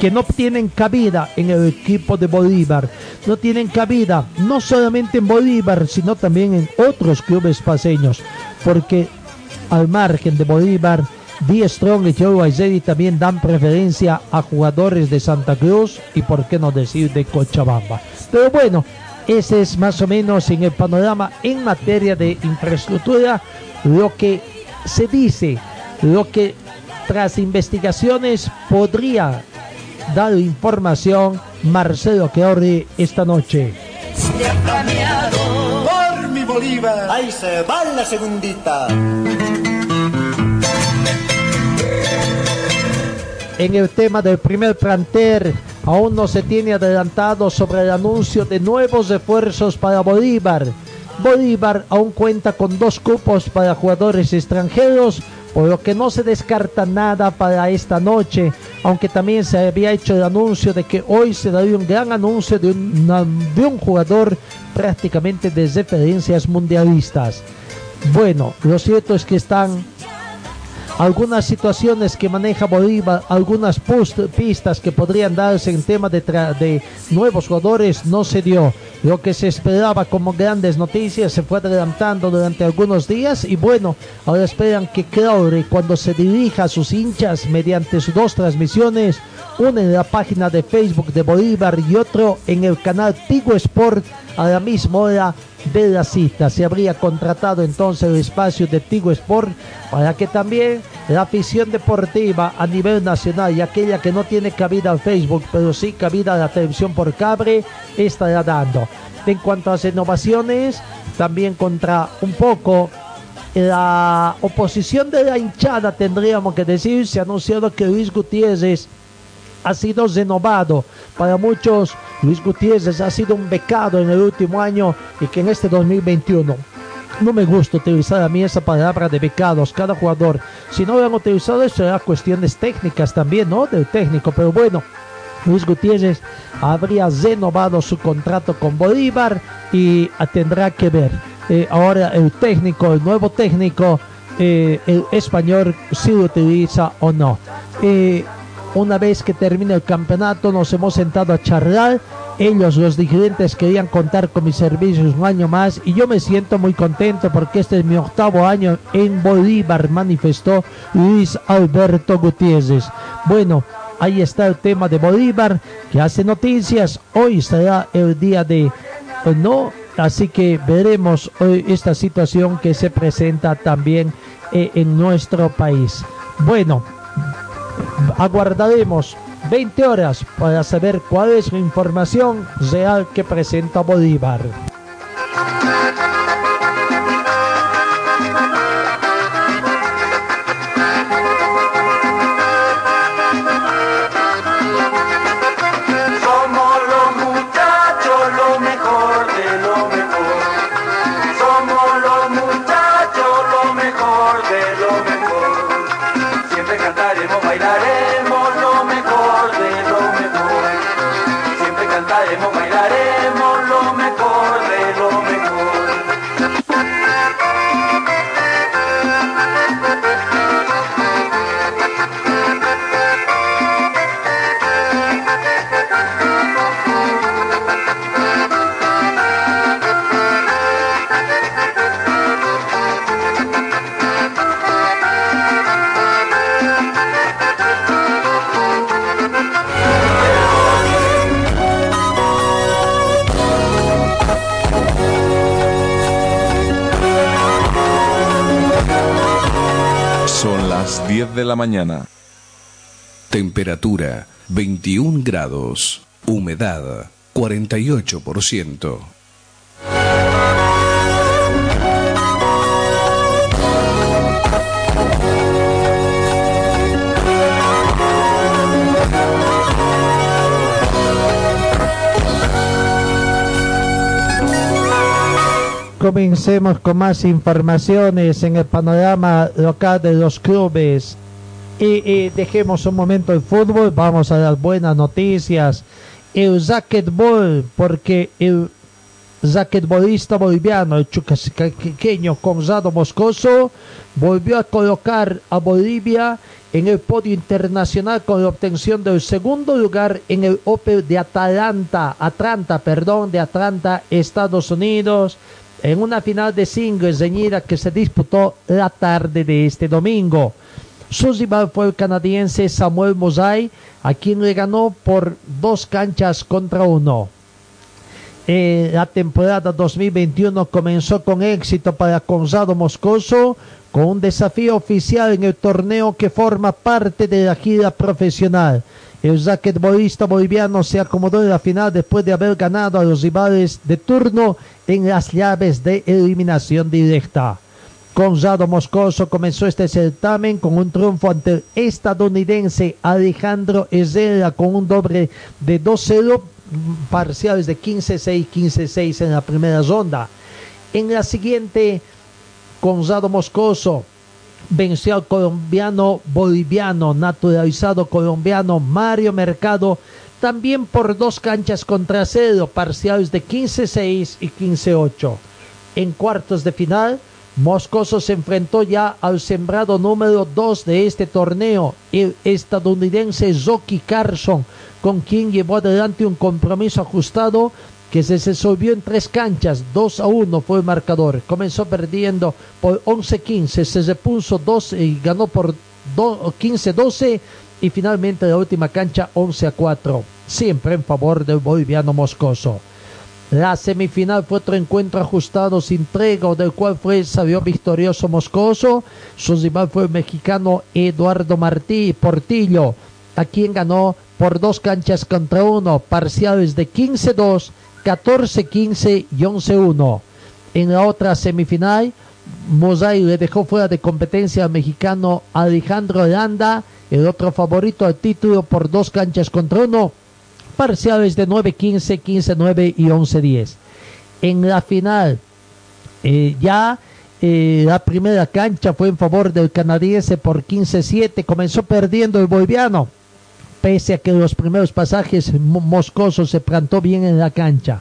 que no tienen cabida en el equipo de Bolívar, no tienen cabida no solamente en Bolívar, sino también en otros clubes paseños, porque al margen de Bolívar, Die Strong y Joe Aizedi también dan preferencia a jugadores de Santa Cruz y por qué no decir de Cochabamba. Pero bueno, ese es más o menos en el panorama en materia de infraestructura lo que se dice, lo que tras investigaciones podría dado información Marcelo Queordi esta noche. Por mi Bolívar. Ahí se va la segundita. En el tema del primer planter, aún no se tiene adelantado sobre el anuncio de nuevos refuerzos para Bolívar. Bolívar aún cuenta con dos cupos para jugadores extranjeros por lo que no se descarta nada para esta noche, aunque también se había hecho el anuncio de que hoy se daría un gran anuncio de un, de un jugador prácticamente de referencias mundialistas. Bueno, lo cierto es que están algunas situaciones que maneja Bolívar, algunas pistas que podrían darse en tema de, de nuevos jugadores, no se dio. Lo que se esperaba como grandes noticias se fue adelantando durante algunos días y bueno, ahora esperan que Crowley cuando se dirija a sus hinchas mediante sus dos transmisiones, una en la página de Facebook de Bolívar y otro en el canal Tigo Sport a la misma hora de la cita. Se habría contratado entonces el espacio de Tigo Sport para que también la afición deportiva a nivel nacional y aquella que no tiene cabida al Facebook, pero sí cabida a la televisión por cable, estará dando. En cuanto a las innovaciones, también contra un poco la oposición de la hinchada, tendríamos que decir, se ha anunciado que Luis Gutiérrez ha sido renovado. Para muchos, Luis Gutiérrez ha sido un becado en el último año y que en este 2021 no me gusta utilizar a mí esa palabra de becados, cada jugador. Si no lo han utilizado, eso será cuestiones técnicas también, ¿no? Del técnico, pero bueno. Luis Gutiérrez habría renovado su contrato con Bolívar y tendrá que ver eh, ahora el técnico, el nuevo técnico, eh, el español, si lo utiliza o no. Eh, una vez que termine el campeonato nos hemos sentado a charlar ellos, los dirigentes, querían contar con mis servicios un año más y yo me siento muy contento porque este es mi octavo año en Bolívar, manifestó Luis Alberto Gutiérrez. Bueno, ahí está el tema de Bolívar que hace noticias. Hoy será el día de no, así que veremos hoy esta situación que se presenta también eh, en nuestro país. Bueno, aguardaremos 20 horas para saber cuál es la información real que presenta Bolívar. 10 de la mañana. Temperatura 21 grados. Humedad 48%. Comencemos con más informaciones en el panorama local de los clubes. Y, dejemos un momento el fútbol, vamos a las buenas noticias. El racquetball, porque el racquetbolista boliviano, el chucaqueño Conrado Moscoso, volvió a colocar a Bolivia en el podio internacional con la obtención del segundo lugar en el Open de Atlanta, Atlanta, perdón, de Atlanta, Estados Unidos, en una final de singles reñida que se disputó la tarde de este domingo. Su rival fue el canadiense Samuel Mosai, a quien le ganó por dos canchas contra uno. La temporada 2021 comenzó con éxito para Conrado Moscoso, con un desafío oficial en el torneo que forma parte de la gira profesional. El raquetbolista boliviano se acomodó en la final después de haber ganado a los rivales de turno en las llaves de eliminación directa. Conrado Moscoso comenzó este certamen con un triunfo ante el estadounidense Alejandro Herrera con un doble de 2-0, parciales de 15-6, 15-6 en la primera ronda. En la siguiente, Conrado Moscoso venció al colombiano boliviano, naturalizado colombiano Mario Mercado, también por dos canchas contra cero, parciales de 15-6 y 15-8. En cuartos de final, Moscoso se enfrentó ya al sembrado número 2 de este torneo, el estadounidense Rocky Carson, con quien llevó adelante un compromiso ajustado que se resolvió en tres canchas, 2 a 1 fue el marcador. Comenzó perdiendo por 11-15, se repuso 12 y ganó por 15-12 y finalmente la última cancha 11 a 4, siempre en favor del boliviano Moscoso. La semifinal fue otro encuentro ajustado sin tregua, del cual fue salió victorioso Moscoso. Su rival fue el mexicano Eduardo Martí Portillo, a quien ganó por dos canchas contra uno, parciales de 15-2, 14-15 y 11-1. En la otra semifinal, Mosai le dejó fuera de competencia al mexicano Alejandro Landa, el otro favorito al título por dos canchas contra uno, parciales de 9-15, 15-9 y 11-10. En la final, eh, ya eh, la primera cancha fue en favor del canadiense por 15-7, comenzó perdiendo el boliviano, pese a que en los primeros pasajes Moscoso se plantó bien en la cancha.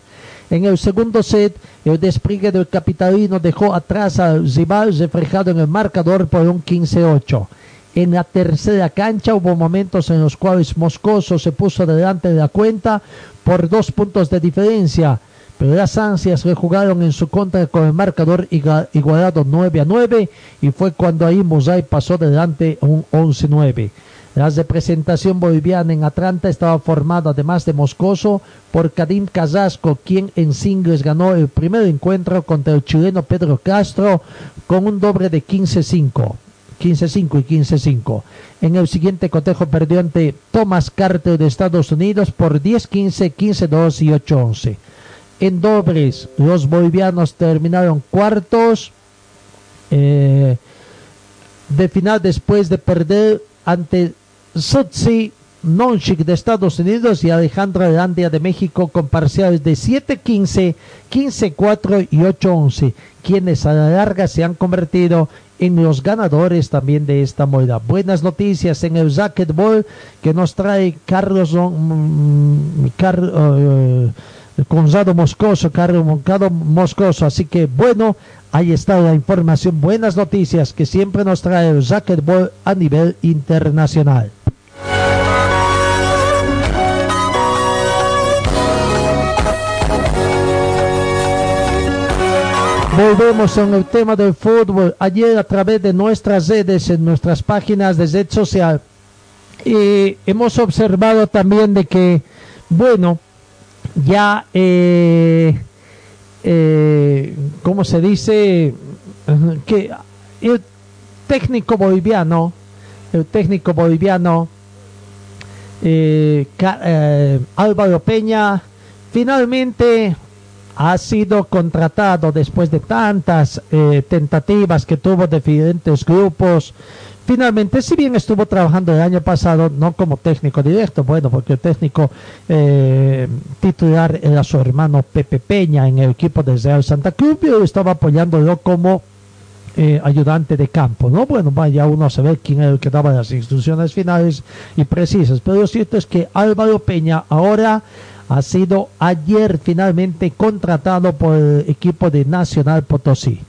En el segundo set, el despliegue del capitalino dejó atrás al rival reflejado en el marcador por un 15-8. en la tercera cancha. Hubo momentos en los cuales Moscoso se puso delante de la cuenta por dos puntos de diferencia. Pero las ansias le jugaron en su contra con el marcador igualado 9 a 9 y fue cuando ahí Mosai pasó delante un 11-9. La representación boliviana en Atlanta estaba formada, además de Moscoso, por Kadim Casasco, quien en singles ganó el primer encuentro contra el chileno Pedro Castro con un doble de 15-5. 15-5 y 15-5. En el siguiente cotejo perdió ante Thomas Carter de Estados Unidos por 10-15, 15-2 y 8-11. En dobles, los bolivianos terminaron cuartos eh, de final después de perder ante Sotsi Nonchik de Estados Unidos y Alejandra Landia de México con parciales de 7-15, 15-4 y 8-11, quienes a la larga se han convertido en los ganadores también de esta moda. Buenas noticias en el racquetball que nos trae Carlos mm, Car- eh, Gonzalo Moscoso, Carlos Moncado Moscoso. Así que bueno, ahí está la información. Buenas noticias que siempre nos trae el racquetball a nivel internacional. Volvemos en el tema del fútbol. Ayer a través de nuestras redes, en nuestras páginas de red social, eh, hemos observado también de que, bueno, ya, eh, eh, ¿cómo se dice? Que el técnico boliviano, el técnico boliviano, eh, eh, Álvaro Peña, finalmente ha sido contratado después de tantas eh, tentativas que tuvo diferentes grupos. Finalmente, si bien estuvo trabajando el año pasado, no como técnico directo, bueno, porque el técnico eh, titular era su hermano Pepe Peña en el equipo de Real Santa Cruz, pero estaba apoyándolo como eh, ayudante de campo, ¿no? Bueno, vaya uno a saber quién era el que daba las instrucciones finales y precisas, pero lo cierto es que Álvaro Peña ahora ha sido ayer finalmente contratado por el equipo de Nacional Potosí.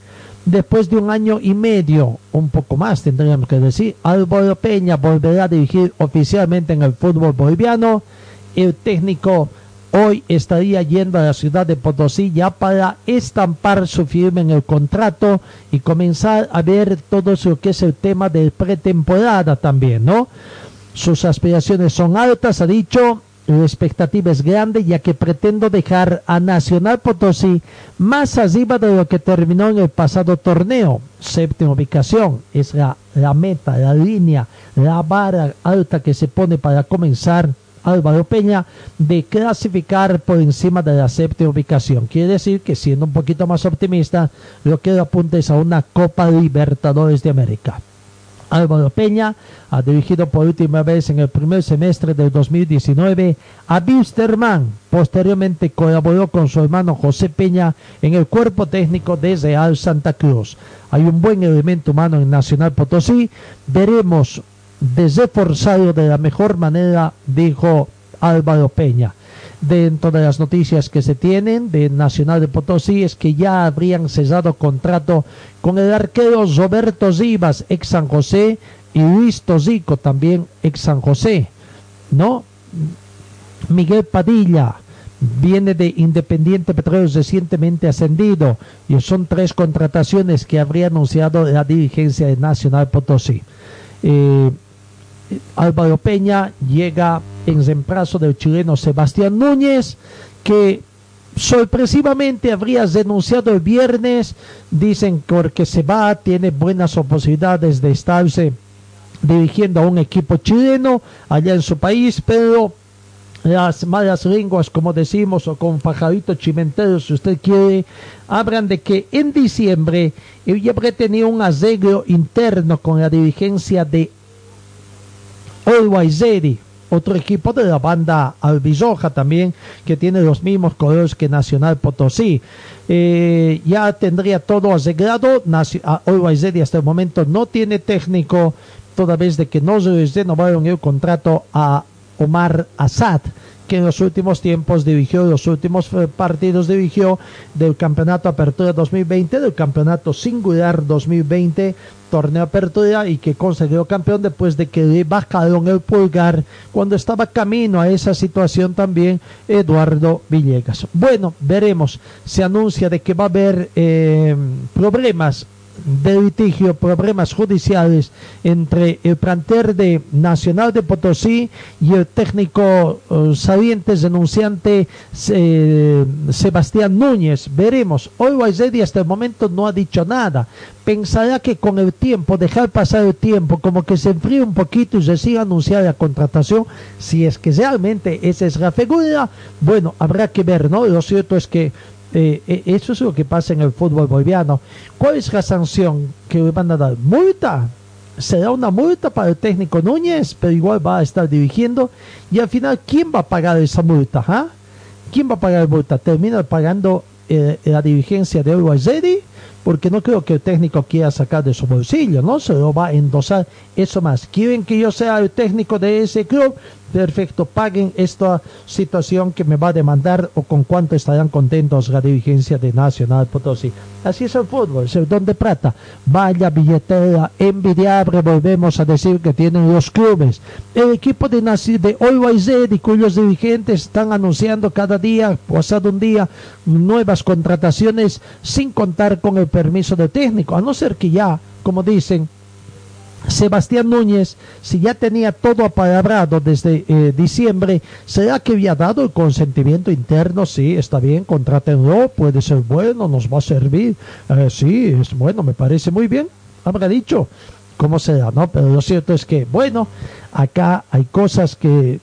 Después de un año y medio, un poco más tendríamos que decir, Álvaro Peña volverá a dirigir oficialmente en el fútbol boliviano. El técnico hoy estaría yendo a la ciudad de Potosí ya para estampar su firma en el contrato y comenzar a ver todo lo que es el tema de pretemporada también, ¿no? Sus aspiraciones son altas, ha dicho, la expectativa es grande ya que pretendo dejar a Nacional Potosí más arriba de lo que terminó en el pasado torneo. Séptima ubicación es la, meta, la línea, la vara alta que se pone para comenzar Álvaro Peña de clasificar por encima de la séptima ubicación. Quiere decir que siendo un poquito más optimista, lo que apunta es a una Copa Libertadores de América. Álvaro Peña ha dirigido por última vez en el primer semestre del 2019 a Wilstermann. Posteriormente colaboró con su hermano José Peña en el cuerpo técnico de Real Santa Cruz. Hay un buen elemento humano en Nacional Potosí. Veremos de reforzarlo de la mejor manera, dijo Álvaro Peña. Dentro de las noticias que se tienen de Nacional de Potosí es que ya habrían cesado contrato con el arquero Roberto Rivas, ex San José, y Luis Tosico, también ex San José. ¿No? Miguel Padilla viene de Independiente Petróleo recientemente ascendido y son tres contrataciones que habría anunciado la dirigencia de Nacional Potosí. Eh, Álvaro Peña llega en reemplazo del chileno Sebastián Núñez, que sorpresivamente habría denunciado el viernes, dicen porque se va, tiene buenas posibilidades de estarse dirigiendo a un equipo chileno allá en su país, pero las malas lenguas, como decimos, o con pajarito chimentero, si usted quiere, hablan de que en diciembre él ya habría tenido un arreglo interno con la dirigencia de Always Ready, otro equipo de la banda Albizoja también, que tiene los mismos colores que Nacional Potosí. Eh, ya tendría todo arreglado. Naci- a- Always Ready hasta el momento no tiene técnico, toda vez de que no se les renovaron el contrato a Omar Assad, que en los últimos tiempos dirigió, los últimos eh, partidos dirigió del Campeonato Apertura 2020, del Campeonato Singular 2020, torneo Apertura y que consiguió campeón después de que le bajaron el pulgar cuando estaba camino a esa situación también Eduardo Villegas. Bueno, veremos. Se anuncia de que va a haber eh, problemas de litigio, problemas judiciales entre el plantel de Nacional de Potosí y el técnico uh, saliente denunciante eh, Sebastián Núñez. Veremos. Hoy Guaysedi hasta el momento no ha dicho nada. Pensará que con el tiempo, dejar pasar el tiempo, como que se enfríe un poquito y se siga anunciar la contratación, si es que realmente esa es la figura, bueno, habrá que ver, ¿no? Lo cierto es que eh, eh, eso es lo que pasa en el fútbol boliviano. ¿Cuál es la sanción que le van a dar? ¿Multa? Será una multa para el técnico Núñez, pero igual va a estar dirigiendo. Y al final, ¿quién va a pagar esa multa? Ah? ¿Quién va a pagar la multa? ¿Termina pagando eh, la dirigencia de Uruguay porque no creo que el técnico quiera sacar de su bolsillo, ¿no? Se lo va a endosar eso más. ¿Quieren que yo sea el técnico de ese club? Perfecto, paguen esta situación que me va a demandar o con cuánto estarán contentos la dirigencia de Nacional Potosí. Así es el fútbol, es el don de plata. Vaya billetera envidiable, volvemos a decir que tienen los clubes. El equipo de, de Always y cuyos dirigentes están anunciando cada día, pasado un día, nuevas contrataciones sin contar con el permiso del técnico, a no ser que ya, como dicen, Sebastián Núñez, si ya tenía todo apalabrado desde eh, diciembre, ¿será que había dado el consentimiento interno? Sí, está bien, contrátenlo, puede ser bueno, nos va a servir. Eh, sí, es bueno, me parece muy bien, habrá dicho. ¿Cómo será, no? Pero lo cierto es que, bueno, acá hay cosas que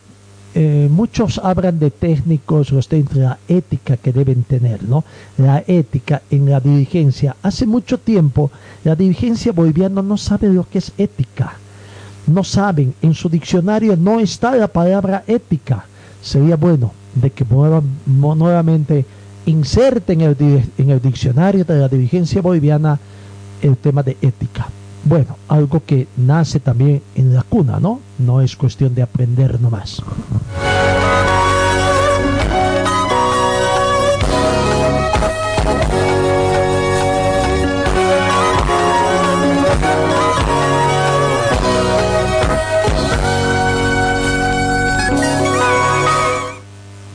eh, muchos hablan de técnicos, los de la ética que deben tener, ¿no? La ética en la dirigencia. Hace mucho tiempo la dirigencia boliviana no sabe lo que es ética. No saben, en su diccionario no está la palabra ética. Sería bueno de que nuevamente inserten en el, en el diccionario de la dirigencia boliviana el tema de ética. Bueno, algo que nace también en la cuna, ¿no? No es cuestión de aprender nomás.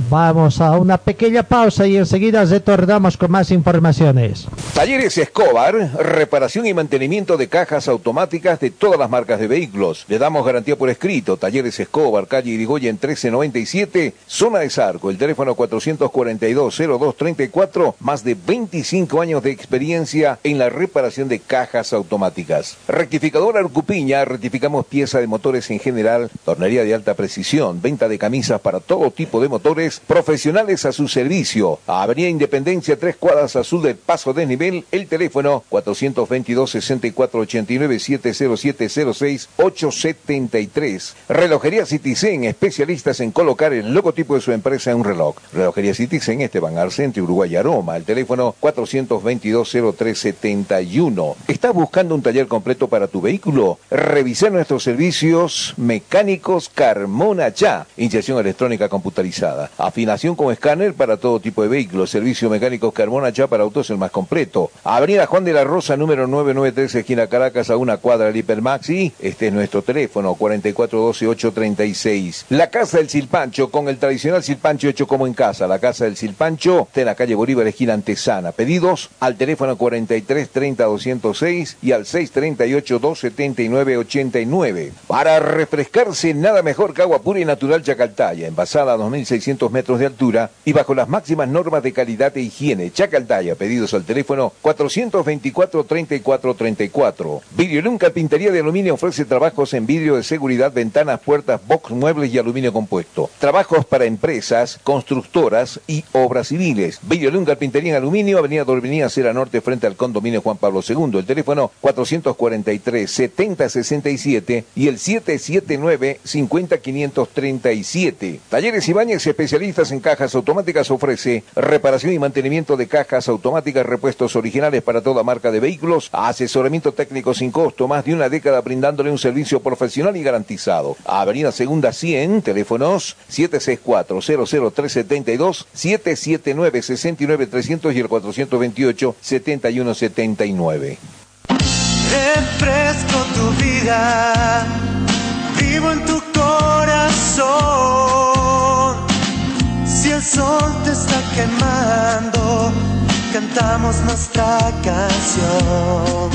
Vamos a una pequeña pausa y enseguida retornamos con más informaciones. Talleres Escobar, reparación y mantenimiento de cajas automáticas de todas las marcas de vehículos. Le damos garantía por escrito. Talleres Escobar, calle Irigoyen 1397, zona de Sarco. El teléfono 442-0234, más de 25 años de experiencia en la reparación de cajas automáticas. Rectificador Arcupiña, rectificamos pieza de motores en general, tornería de alta precisión, venta de camisas para todo tipo de motores profesionales a su servicio. Avenida Independencia, tres cuadras azul del Paso de Nivel, el teléfono 422-6489-70706-873. Relojería Citizen, especialistas en colocar el logotipo de su empresa en un reloj. Relojería Citizen, Esteban Arcente, Uruguay Aroma, el teléfono 422-0371. ¿Estás buscando un taller completo para tu vehículo? Revisa nuestros servicios mecánicos Carmona Ya, inyección electrónica computarizada Afinación con escáner para todo tipo de vehículos. Servicio mecánico Carmona ya para autos el más completo. Avenida Juan de la Rosa, número 993, esquina Caracas, a una cuadra del Hipermaxi. Este es nuestro teléfono, 4412-836. La Casa del Silpancho, con el tradicional silpancho hecho como en casa. La Casa del Silpancho está en la calle Bolívar, esquina Antesana. Pedidos al teléfono 43 30 206 y al 638 279 89. Para refrescarse, nada mejor que agua pura y natural Chacaltaya, envasada a 2600 metros de altura y bajo las máximas normas de calidad e higiene. Chacaltaya, pedidos al teléfono 424-3434. Videolum Carpintería de Aluminio ofrece trabajos en vidrio de seguridad, ventanas, puertas, box, muebles y aluminio compuesto. Trabajos para empresas, constructoras y obras civiles. Videolum Carpintería en Aluminio, Avenida Dorminía, Cera Norte, frente al condominio Juan Pablo II. El teléfono 443-7067 y el 779-50537. Talleres Ibáñez, especialistas en cajas automáticas ofrece reparación y mantenimiento de cajas automáticas, repuesto repuestos originales para toda marca de vehículos, asesoramiento técnico sin costo, más de una década brindándole un servicio profesional y garantizado. Avenida Segunda 100, teléfonos 764-00372, 779-69300 y el 428-7179. Refresco tu vida, vivo en tu corazón. Si el sol te está quemando, cantamos nuestra canción.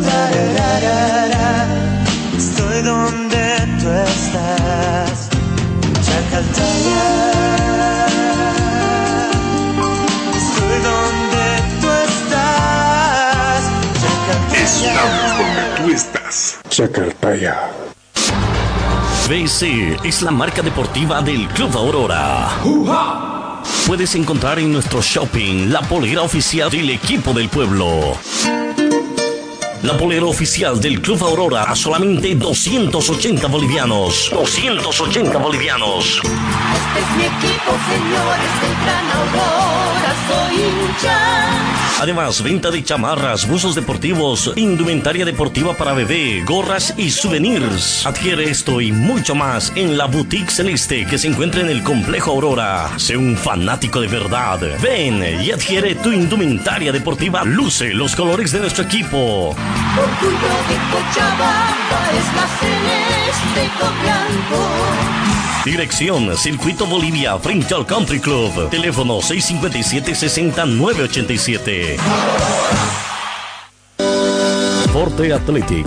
Da, da, da, da. Estoy donde tú estás, Chacaltaya. Estoy donde tú estás, Chacaltaya. Estamos donde tú estás. Chacartaya. BC es la marca deportiva del Club Aurora. Puedes encontrar en nuestro shopping la polera oficial del equipo del pueblo. La polera oficial del Club Aurora a solamente 280 bolivianos. 280 bolivianos. Este es mi equipo, señores, el Gran Aurora, soy hincha. Además, venta de chamarras, buzos deportivos, indumentaria deportiva para bebé, gorras y souvenirs. Adquiere esto y mucho más en la Boutique Celeste que se encuentra en el Complejo Aurora. Sé un fanático de verdad. Ven y adquiere tu indumentaria deportiva. Luce los colores de nuestro equipo. Orgullo de Cochabamba es la celeste blanco. Dirección Circuito Bolivia frente al Country Club. Teléfono 657-60-987. Forte Athletic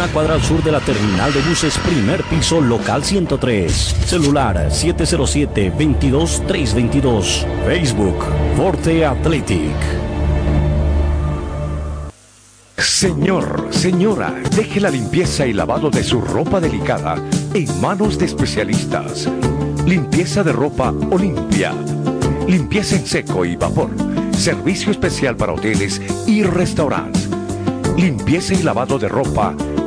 cuadra al sur de la terminal de buses, primer piso, local 103. Celular 707-22-322. Facebook, Forte Athletic. Señor, señora, deje la limpieza y lavado de su ropa delicada en manos de especialistas. Limpieza de ropa Olimpia. Limpieza en seco y vapor. Servicio especial para hoteles y restaurantes. Limpieza y lavado de ropa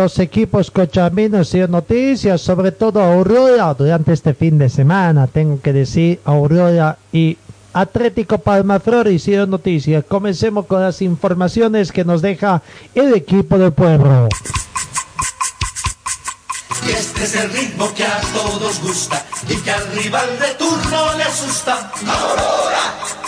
Los equipos cochabaminos dieron noticias, sobre todo Aurora, durante este fin de semana, tengo que decir, Aurora y Atlético Palmaflor hicieron noticias. Comencemos con las informaciones que nos deja el equipo del pueblo. Y este es el ritmo que a todos gusta y que al rival de turno le asusta. Aurora.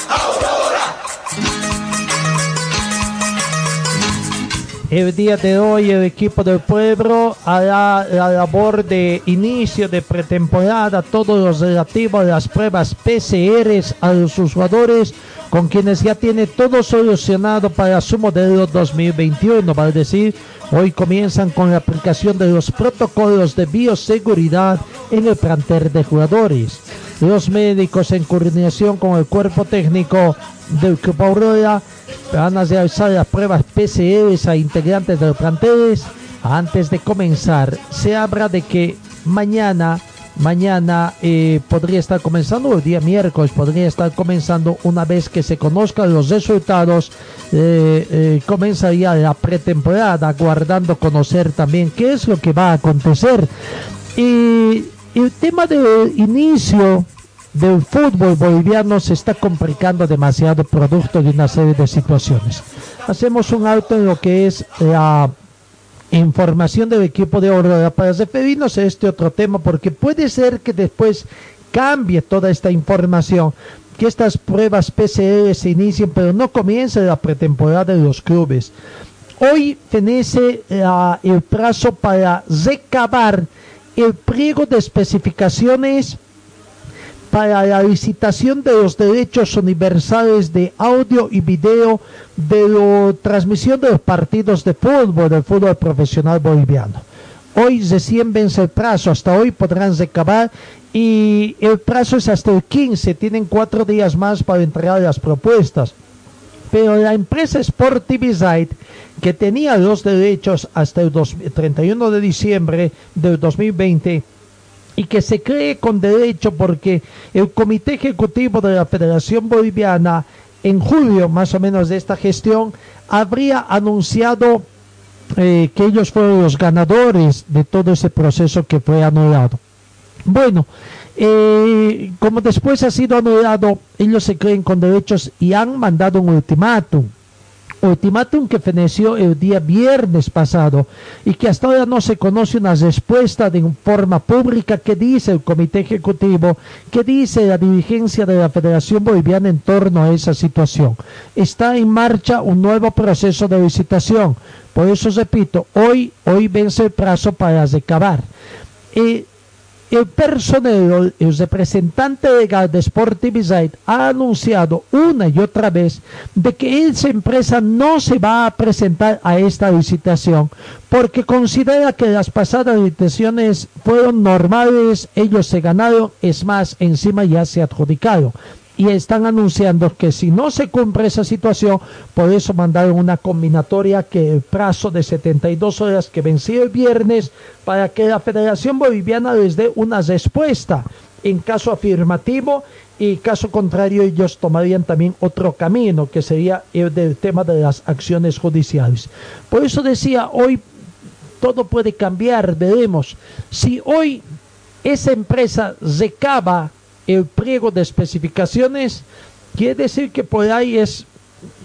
El día de hoy el equipo del pueblo hará la labor de inicio de pretemporada, todo lo relativo a las pruebas PCRs a los jugadores con quienes ya tiene todo solucionado para su modelo 2021, vale decir, hoy comienzan con la aplicación de los protocolos de bioseguridad en el plantel de jugadores. Los médicos en coordinación con el cuerpo técnico del Club Aurora van a realizar las pruebas PCR a integrantes de los planteles antes de comenzar. Se habla de que mañana, mañana eh, podría estar comenzando, el día miércoles podría estar comenzando una vez que se conozcan los resultados, eh, eh, comenzaría la pretemporada, aguardando conocer también qué es lo que va a acontecer. Y el tema del inicio del fútbol boliviano se está complicando demasiado producto de una serie de situaciones. Hacemos un alto en lo que es la información del equipo de Aurora para referirnos a este otro tema, porque puede ser que después cambie toda esta información, que estas pruebas PCR se inicien, pero no comience la pretemporada de los clubes. Hoy fenece ah, el plazo para recabar el pliego de especificaciones para la licitación de los derechos universales de audio y video de la transmisión de los partidos de fútbol del fútbol profesional boliviano. Hoy recién vence el plazo, hasta hoy podrán recabar y el plazo es hasta el 15, tienen cuatro días más para entregar las propuestas. Pero la empresa Sportivizite, que tenía los derechos hasta el 31 de diciembre del 2020, y que se cree con derecho porque el Comité Ejecutivo de la Federación Boliviana en julio más o menos de esta gestión habría anunciado eh, que ellos fueron los ganadores de todo ese proceso que fue anulado. Bueno, eh, como después ha sido anulado, ellos se creen con derechos y han mandado un ultimátum ultimátum que feneció el día viernes pasado y que hasta ahora no se conoce una respuesta de forma pública que dice el Comité Ejecutivo, que dice la dirigencia de la Federación Boliviana en torno a esa situación. Está en marcha un nuevo proceso de licitación. Por eso repito, hoy, hoy vence el plazo para recabar. Eh, el personal, el representante legal de Sportivizite ha anunciado una y otra vez de que esa empresa no se va a presentar a esta licitación porque considera que las pasadas licitaciones fueron normales, ellos se ganaron, es más, encima ya se adjudicaron y están anunciando que si no se cumple esa situación, por eso mandaron una combinatoria que el plazo de 72 horas que venció el viernes para que la Federación Boliviana les dé una respuesta en caso afirmativo y caso contrario ellos tomarían también otro camino que sería el del tema de las acciones judiciales. Por eso decía, hoy todo puede cambiar, veremos. Si hoy esa empresa recaba el pliego de especificaciones, quiere decir que por ahí es,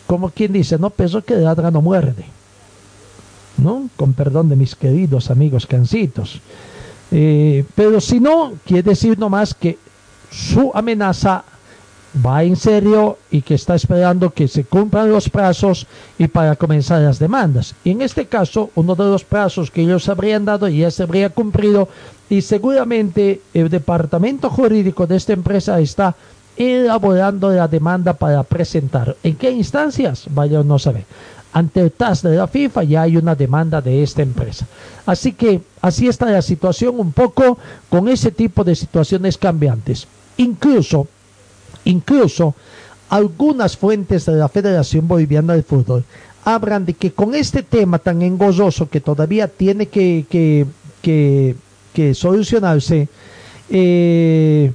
como quien dice, no peso que ladra no muerde. ¿No? Con perdón de mis queridos amigos cancitos. Eh, pero si no, quiere decir nomás que su amenaza va en serio y que está esperando que se cumplan los plazos y para comenzar las demandas. Y en este caso, uno de los plazos que ellos habrían dado ya se habría cumplido y seguramente el departamento jurídico de esta empresa está elaborando la demanda para presentar. ¿En qué instancias? Vaya no sabe. Ante el TAS de la FIFA ya hay una demanda de esta empresa. Así que así está la situación un poco con ese tipo de situaciones cambiantes. Incluso, incluso algunas fuentes de la Federación Boliviana de Fútbol hablan de que con este tema tan engorroso que todavía tiene que, que, que que solucionarse. Eh,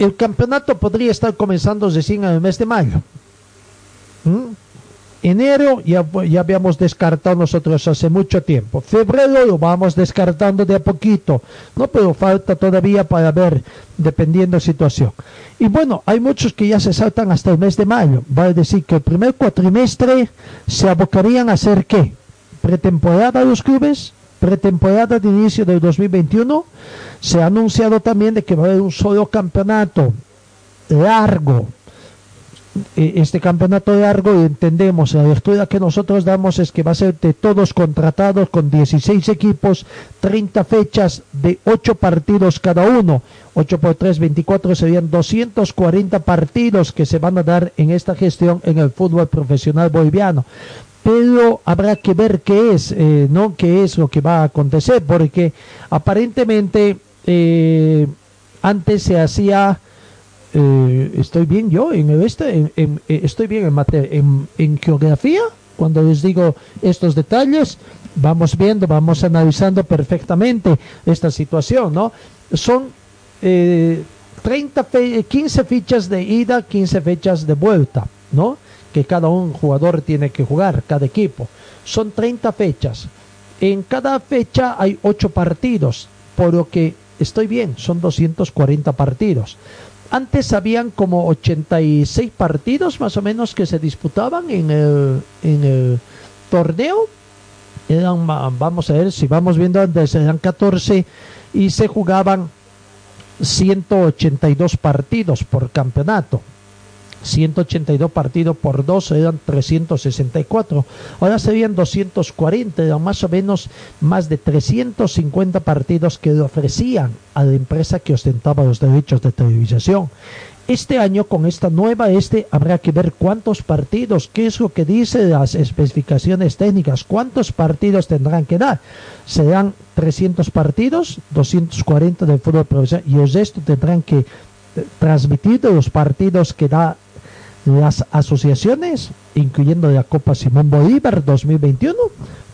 el campeonato podría estar comenzando recién en el mes de mayo. ¿Mm? Enero ya, ya habíamos descartado nosotros hace mucho tiempo. Febrero lo vamos descartando de a poquito. No, pero falta todavía para ver, dependiendo de situación. Y bueno, hay muchos que ya se saltan hasta el mes de mayo. Va a decir que el primer cuatrimestre se abocarían a hacer qué? Pretemporada de los clubes, pretemporada de inicio del 2021, se ha anunciado también de que va a haber un solo campeonato largo. E, este campeonato largo, entendemos, la lectura que nosotros damos es que va a ser de todos contratados con 16 equipos, 30 fechas de 8 partidos cada uno. 8 por 3, 24 serían 240 partidos que se van a dar en esta gestión en el fútbol profesional boliviano pero habrá que ver qué es, eh, ¿no? ¿Qué es lo que va a acontecer? Porque aparentemente eh, antes se hacía, eh, estoy bien yo en este, estoy bien en, en, en geografía, cuando les digo estos detalles, vamos viendo, vamos analizando perfectamente esta situación, ¿no? Son 30 15 fichas de ida, 15 fechas de vuelta, ¿no? Que cada un jugador tiene que jugar, cada equipo. Son 30 fechas. En cada fecha hay 8 partidos, por lo que estoy bien, son 240 partidos. antes habían como 86 partidos más o menos que se disputaban en el, en el torneo. Eran, vamos a ver, si vamos viendo antes, eran 14 y se jugaban 182 partidos por campeonato. 182 partidos por 2 eran 364. Ahora serían 240, eran más o menos más de 350 partidos que le ofrecían a la empresa que ostentaba los derechos de televisación. Este año con esta nueva este habrá que ver cuántos partidos, qué es lo que dice las especificaciones técnicas, cuántos partidos tendrán que dar. Serán 300 partidos, 240 del fútbol profesional y el resto tendrán que eh, transmitir de los partidos que da las asociaciones, incluyendo la Copa Simón Bolívar 2021.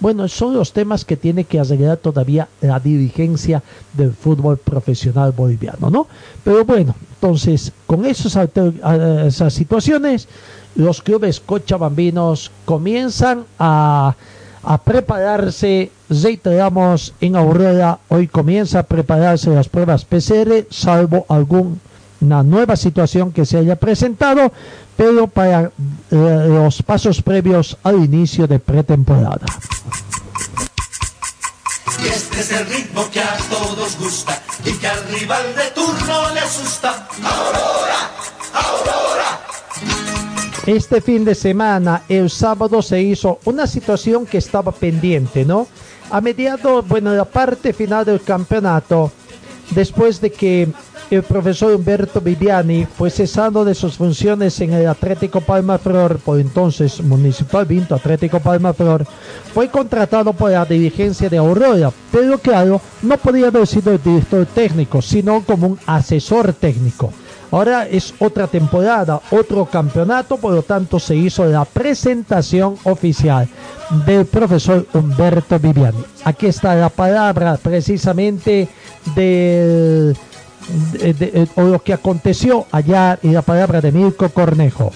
Bueno, son los temas que tiene que arreglar todavía la dirigencia del fútbol profesional boliviano, ¿no? Pero bueno, entonces, con esas situaciones, los clubes cochabambinos comienzan a, a prepararse, reiteramos, en Aurora, hoy comienza a prepararse las pruebas PCR, salvo algún una nueva situación que se haya presentado, pero para eh, los pasos previos al inicio de pretemporada. Y este es el ritmo que a todos gusta y que al rival de turno le asusta. Aurora, Aurora. Este fin de semana, el sábado, se hizo una situación que estaba pendiente, ¿no? A mediados, bueno, la parte final del campeonato, después de que el profesor Humberto Viviani fue cesado de sus funciones en el Atlético Palma Flor, por entonces Municipal Vinto Atlético Palma Flor, fue contratado por la dirigencia de Aurora, pero claro, no podía haber sido el director técnico, sino como un asesor técnico. Ahora es otra temporada, otro campeonato, por lo tanto se hizo la presentación oficial del profesor Humberto Viviani. Aquí está la palabra precisamente del de, de- o lo que aconteció allá y la palabra de Mirko Cornejo.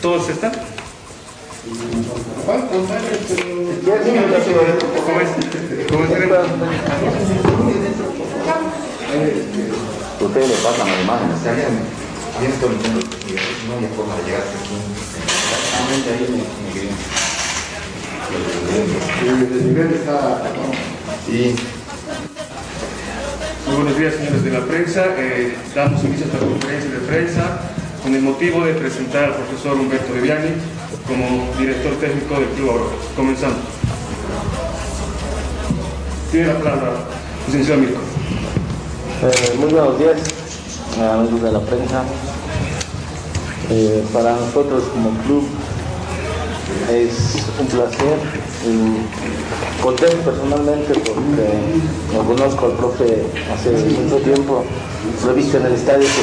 ¿Todos están? Ustedes le pasan las imágenes. Bien soliciendo que no hay forma de llegar aquí. Exactamente ahí me, me quedé. El nivel está... Sí. Muy buenos días, señores de la prensa. Eh, damos inicio a esta conferencia de prensa con el motivo de presentar al profesor Humberto Viviani como director técnico del Club Aurora. Comenzamos. Tiene la palabra, licenciado Mirko. Eh, muy buenos días, amigos de la prensa. Eh, para nosotros como club es un placer y contento personalmente porque lo conozco al profe hace mucho tiempo, lo he visto en el estadio tu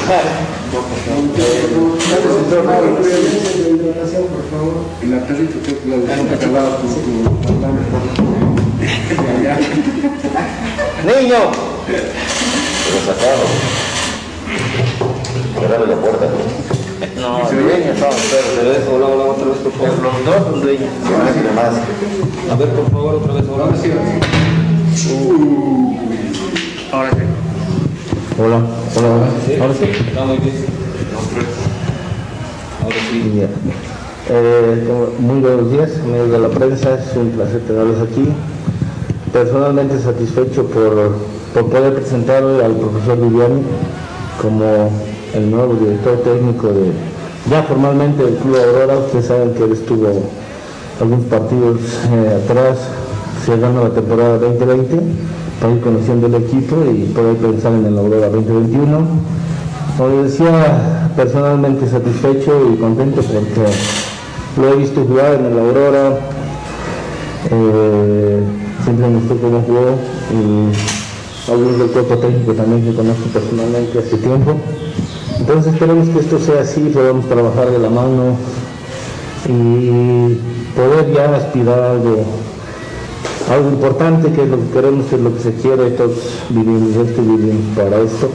¡Niño! Pero sacaron. Cerrarle la puerta. No, el dueño estaba pero eso, hola, hola, otra vez, por favor. Los dos son dueños. A ver, por favor, otra vez. Ahora sí. Ahora sí. Hola, hola, hola. Ahora sí. Está muy bien. Ahora sí. Eh, muy buenos días, amigos de la prensa, es un placer tenerlos aquí. Personalmente satisfecho por, por poder presentar al profesor Viviani como el nuevo director técnico de, ya formalmente del Club Aurora. Ustedes saben que él estuvo algunos partidos eh, atrás, cerrando la temporada 2020, para ir conociendo el equipo y poder pensar en el Aurora 2021. Como decía, personalmente satisfecho y contento porque lo he visto jugar en el Aurora, eh, siempre me gustó cómo jugó y algunos del cuerpo técnico también que conozco personalmente hace tiempo. Entonces esperemos que esto sea así, podamos trabajar de la mano y poder ya aspirar a algo, algo importante que es lo que queremos, que es lo que se quiere, todos vivimos esto y vivimos para esto.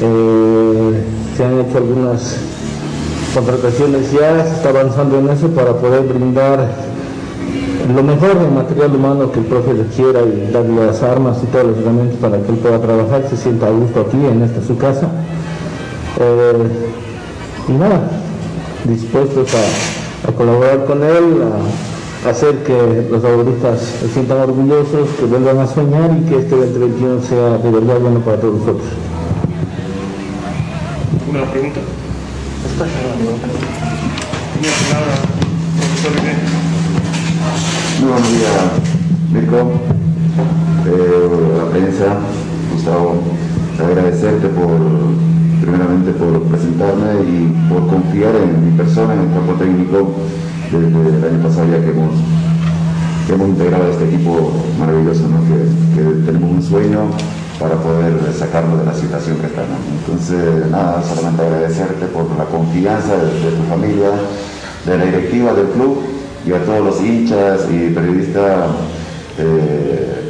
Eh, se han hecho algunas contrataciones ya, se está avanzando en eso para poder brindar lo mejor del material humano que el profe requiera y darle las armas y todos los herramientas para que él pueda trabajar, se sienta a gusto aquí en esta su casa. Eh, y nada, dispuestos a, a colaborar con él, a hacer que los lauristas se sientan orgullosos, que vuelvan a soñar y que este 2021 sea de verdad bueno para todos nosotros. ¿Una pregunta? Tiene la palabra, profesor René. Muy buenos días, Mirko, eh, la prensa, Gustavo, agradecerte por, primeramente por presentarme y por confiar en mi persona, en el cuerpo técnico, desde el año pasado ya que hemos, hemos integrado este equipo maravilloso, que, tenemos un sueño para poder sacarlo de la situación que está. Entonces, nada, solamente agradecerte por la confianza de, de tu familia, de la directiva del club y a todos los hinchas y periodistas eh,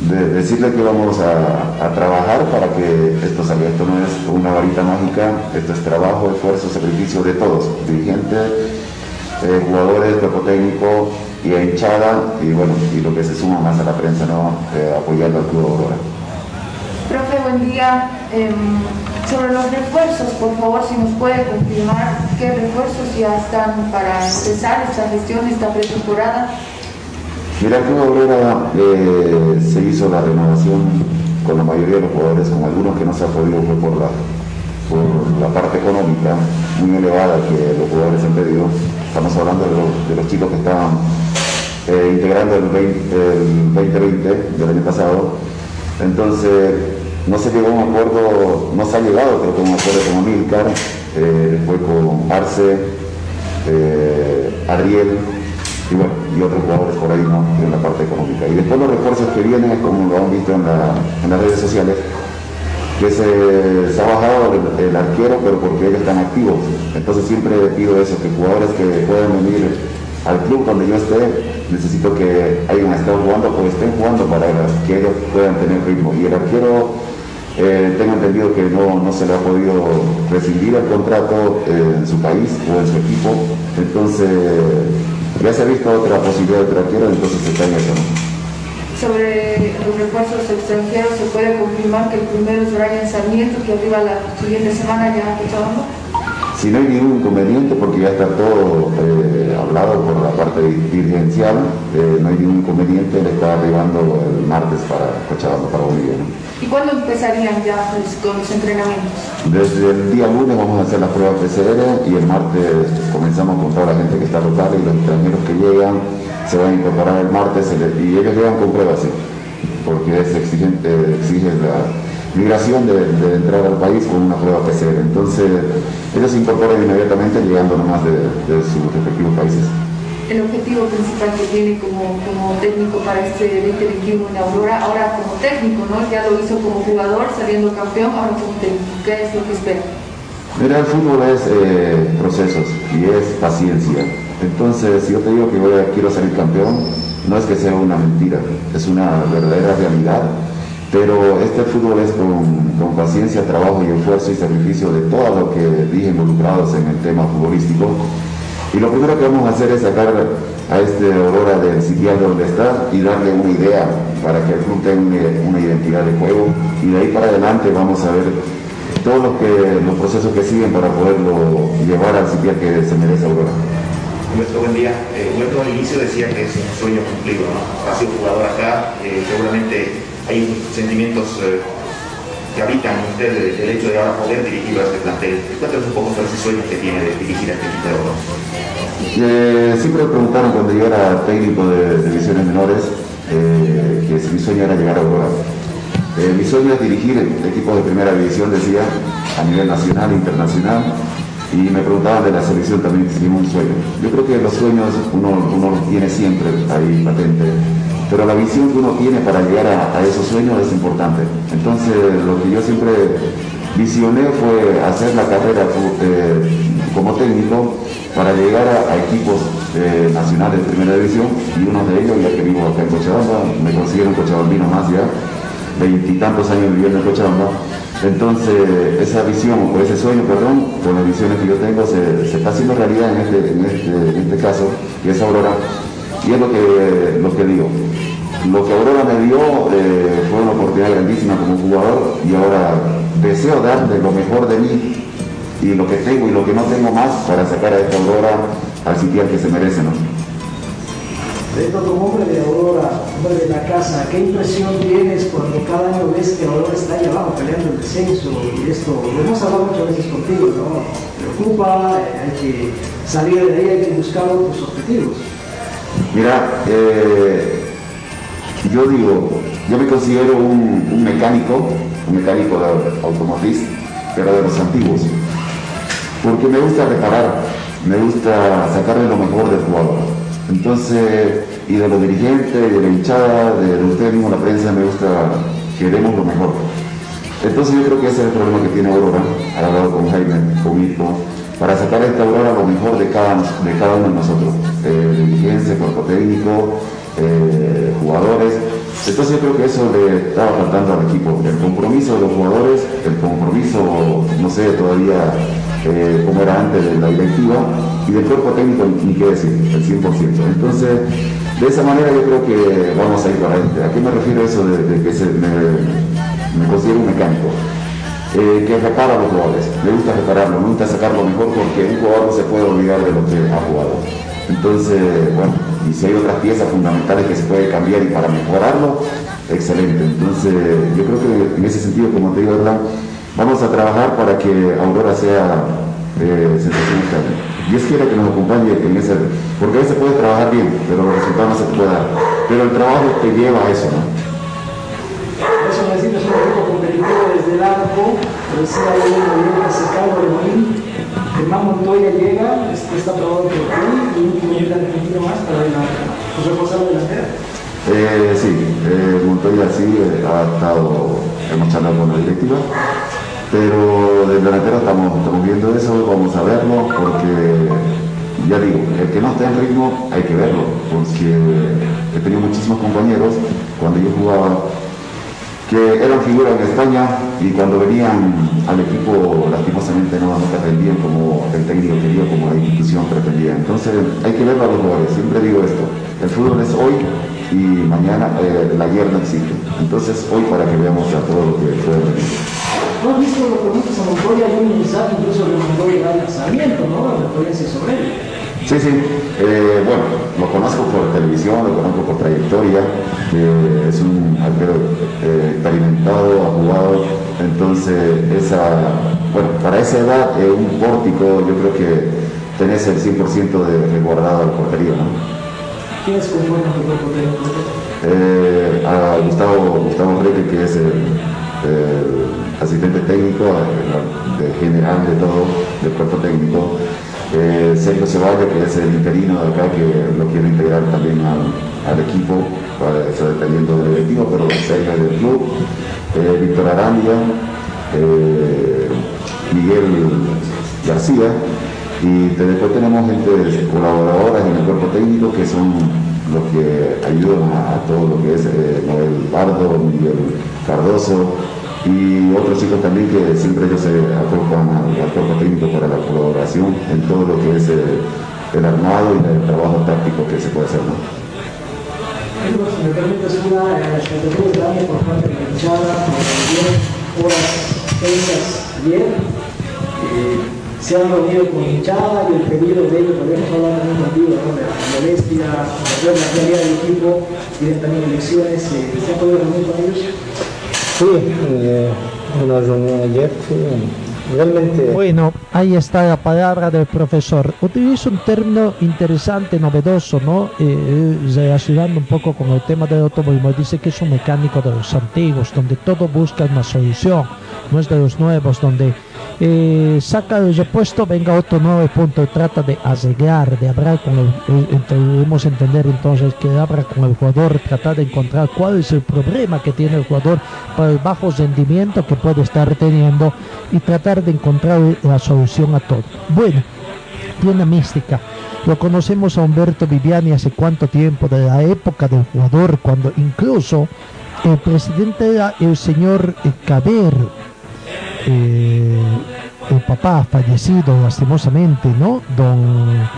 de decirle que vamos a, a trabajar para que esto salga. Esto no es una varita mágica, esto es trabajo, esfuerzo, sacrificio de todos, dirigentes, eh, jugadores, cuerpo técnico y a hinchada y bueno, y lo que se suma más a la prensa, ¿no? Eh, apoyando al club Aurora. Profe, buen día. Em, sobre los refuerzos, por favor, si nos puede confirmar qué refuerzos ya están para empezar esta gestión, esta pretemporada. Mira, el Club Aurora eh, se hizo la renovación con la mayoría de los jugadores, con algunos que no se ha podido fue por la, parte económica muy elevada que los jugadores han pedido. Estamos hablando de los, chicos que estaban eh, integrando el, 20, el 2020 del año pasado. Entonces, no se llegó a un acuerdo, no se ha llegado, creo que un acuerdo con Amílcar, eh, fue con Arce, eh, Ariel y bueno, y otros jugadores por ahí ¿no? en la parte económica. Y después los refuerzos que vienen, como lo han visto en, la- las redes sociales, que se, ha bajado el, arquero, pero porque ellos están activos. Entonces siempre pido eso, que jugadores que puedan venir al club donde yo esté, necesito que hayan estado jugando o estén jugando para que ellos puedan tener ritmo. Y el arquero, eh, tengo entendido que no, no se le ha podido rescindir el contrato eh, en su país o en su equipo. Entonces, ya se ha visto otra posibilidad de otro arquero, entonces está en eso. Sobre los refuerzos extranjeros, ¿se puede confirmar que el primero es Brian Sarmiento, que arriba la siguiente semana ya Cochabamba? Si no hay ningún inconveniente, porque ya está todo eh, hablado por la parte dirigencial, eh, no hay ningún inconveniente, le está arribando el martes para Cochabamba, para Bolivia. ¿no? ¿Y cuándo empezarían ya pues, con los entrenamientos? Desde el día lunes vamos a hacer las pruebas PCR y el martes comenzamos con toda la gente que está local y los extranjeros que llegan se van a incorporar el martes y ellos llegan con pruebas, sí, porque es exigente, exige la migración de, de entrar al país con una prueba PCR. Entonces ellos se incorporan inmediatamente llegando nomás de, de sus respectivos países. El objetivo principal que tiene como, como técnico para este 2021 en Aurora, ahora como técnico, ¿no? Ya lo hizo como jugador, saliendo campeón, ahora como técnico. ¿Qué es lo que espera? Mira, el fútbol es eh, procesos y es paciencia. Entonces, si yo te digo que voy a- quiero salir campeón, no es que sea una mentira, es una verdadera realidad. Pero este fútbol es con, paciencia, trabajo y esfuerzo y sacrificio de todos los que dije involucrados en el tema futbolístico. Y lo primero que vamos a hacer es sacar a este Aurora del sitial donde está y darle una idea para que el club tenga una, identidad de juego. Y de ahí para adelante vamos a ver todos los, procesos que siguen para poderlo llevar al sitial que se merece Aurora. Humberto, buen día. Eh, al inicio decía que es un sueño cumplido, ¿no? Ha sido jugador acá, eh, seguramente hay sentimientos eh, que habitan en usted del, hecho de ahora poder dirigir a este plantel. Cuéntanos un poco sobre ese sueño que tiene de dirigir a este equipo de. Eh, siempre me preguntaron cuando yo era técnico de, divisiones menores eh, que si mi sueño era llegar a Aurora. Eh, mi sueño es dirigir equipos de primera división, decía, a nivel nacional internacional. Y me preguntaban de la selección también si tenía un sueño. Yo creo que los sueños uno, uno los tiene siempre ahí patente, pero la visión que uno tiene para llegar a, esos sueños es importante. Entonces, lo que yo siempre visioné fue hacer la carrera eh, como técnico para llegar a, equipos eh, nacionales de primera división y uno de ellos, ya que vivo acá en Cochabamba, me consiguieron cochabambino más ya, veintitantos años viviendo en Cochabamba. Entonces, esa visión, o ese sueño, perdón, con las visiones que yo tengo, se, está haciendo realidad en este, en este, este caso, y es Aurora. Y es lo que, lo que digo. Lo que Aurora me dio eh, fue una oportunidad grandísima como jugador y ahora deseo darle lo mejor de mí y lo que tengo y lo que no tengo más para sacar a esta Aurora al sitio que se merece, ¿no? Beto, como hombre de Aurora, hombre de la casa, ¿qué impresión tienes cuando cada año ves que Aurora está ahí abajo peleando el descenso? Y esto, lo hemos hablado muchas veces contigo, ¿no? Preocupa, eh, hay que salir de ahí, hay que buscar otros objetivos. Mira, eh, yo digo, yo me considero un, mecánico, un mecánico de automotriz, pero de los antiguos, porque me gusta reparar, me gusta sacarle lo mejor del jugador. Entonces, y de los dirigentes, de la hinchada, de, de ustedes mismos, la prensa, me gusta, queremos lo mejor. Entonces yo creo que ese es el problema que tiene Aurora, ha hablado con Jaime, conmigo, para sacar a esta Aurora lo mejor de cada, de cada uno de nosotros, eh, dirigencia, cuerpo técnico, eh, jugadores. Entonces yo creo que eso le estaba faltando al equipo, el compromiso de los jugadores, el compromiso, no sé todavía eh, como era antes de la directiva, y del cuerpo técnico ni qué decir, el 100%. Entonces, de esa manera yo creo que vamos a ir para adelante. ¿A qué me refiero eso de, que se me, me considero un mecánico? Eh, que repara los jugadores, me gusta repararlo, me gusta sacarlo mejor porque un jugador no se puede olvidar de lo que ha jugado. Entonces, bueno, y si hay otras piezas fundamentales que se puede cambiar y para mejorarlo, excelente. Entonces, yo creo que en ese sentido, como te digo, ¿verdad? vamos a trabajar para que Aurora sea eh, sensación. Dios quiere que nos acompañe en ese, porque a veces puede trabajar bien, pero los resultados no se pueden dar. Pero el trabajo te lleva a eso, ¿no? Competitivo desde el arco, decía ahí la línea Secado de Molín, Germán Montoya llega, está probado por ti, y un argentino más para la, pues, reforzar la delantera. Eh, sí, eh, Montoya sí eh, ha estado, hemos charlado con la directiva, pero de delantero estamos, estamos viendo eso, vamos a verlo, porque ya digo, el que no está en ritmo hay que verlo, porque he tenido muchísimos compañeros cuando yo jugaba eran figuras en España y cuando venían al equipo lastimosamente no, no pretendían como el técnico quería, como la institución pretendía. Entonces hay que verlo a los jugadores, siempre digo esto, el fútbol es hoy y mañana eh, el ayer no existe. Entonces hoy para que veamos a todo lo que puede venir. ¿No has visto lo que conoces a Montoya? Hay un mensaje incluso de Montoya al lanzamiento, ¿no? La sobre él. Sí, sí. Eh, bueno, lo conozco por televisión, lo conozco por trayectoria. eh, es un arquero eh, experimentado, ha jugado. Entonces, esa, bueno, para esa edad, eh, un pórtico, yo creo que tenés el 100% de resguardado al portería, ¿no? ¿Quiénes componen tu cuerpo técnico? Eh, a Gustavo, Gustavo Freire, que es el, el asistente técnico, el, el general de todo, del cuerpo técnico. Eh, Sergio Ceballos, que es el interino de acá, que lo quiere integrar también al, equipo, para, eso dependiendo del directivo, pero Sergio es del club. Eh, Víctor Arandia, eh, Miguel García, y después tenemos gente colaboradoras en el cuerpo técnico que son los que ayudan a, a todo lo que es eh, Noel Pardo, Miguel Cardoso y otros chicos también que siempre ellos se acopan al, cuerpo técnico para la colaboración en todo lo que es eh, el armado y el trabajo táctico que se puede hacer. ¿no? Eh, parte de horas. Eh, se han reunido con hinchada y el pedido de ellos, podemos hablar también contigo, ¿no? de la molestia, de la realidad del equipo, tienen también elecciones, ¿se ha podido reunir con ellos? Sí, eh, una ayer, sí, realmente... Bueno, ahí está la palabra del profesor. Utiliza un término interesante, novedoso, ¿no? Eh, relacionando un poco con el tema del automovilismo. Dice que es un mecánico de los antiguos, donde todo busca una solución, no es de los nuevos, donde eh, saca el repuesto, venga otro nuevo punto, y trata de arreglar, de hablar con el, debemos entender entonces que habla con el jugador, tratar de encontrar cuál es el problema que tiene el jugador para el bajo rendimiento que puede estar teniendo y tratar de encontrar la solución a todo. Bueno, tiene mística. Lo conocemos a Humberto Viviani hace cuánto tiempo, de la época del jugador, cuando incluso el presidente era el señor eh, Cabero, eh, el papá fallecido lastimosamente, ¿no? Don,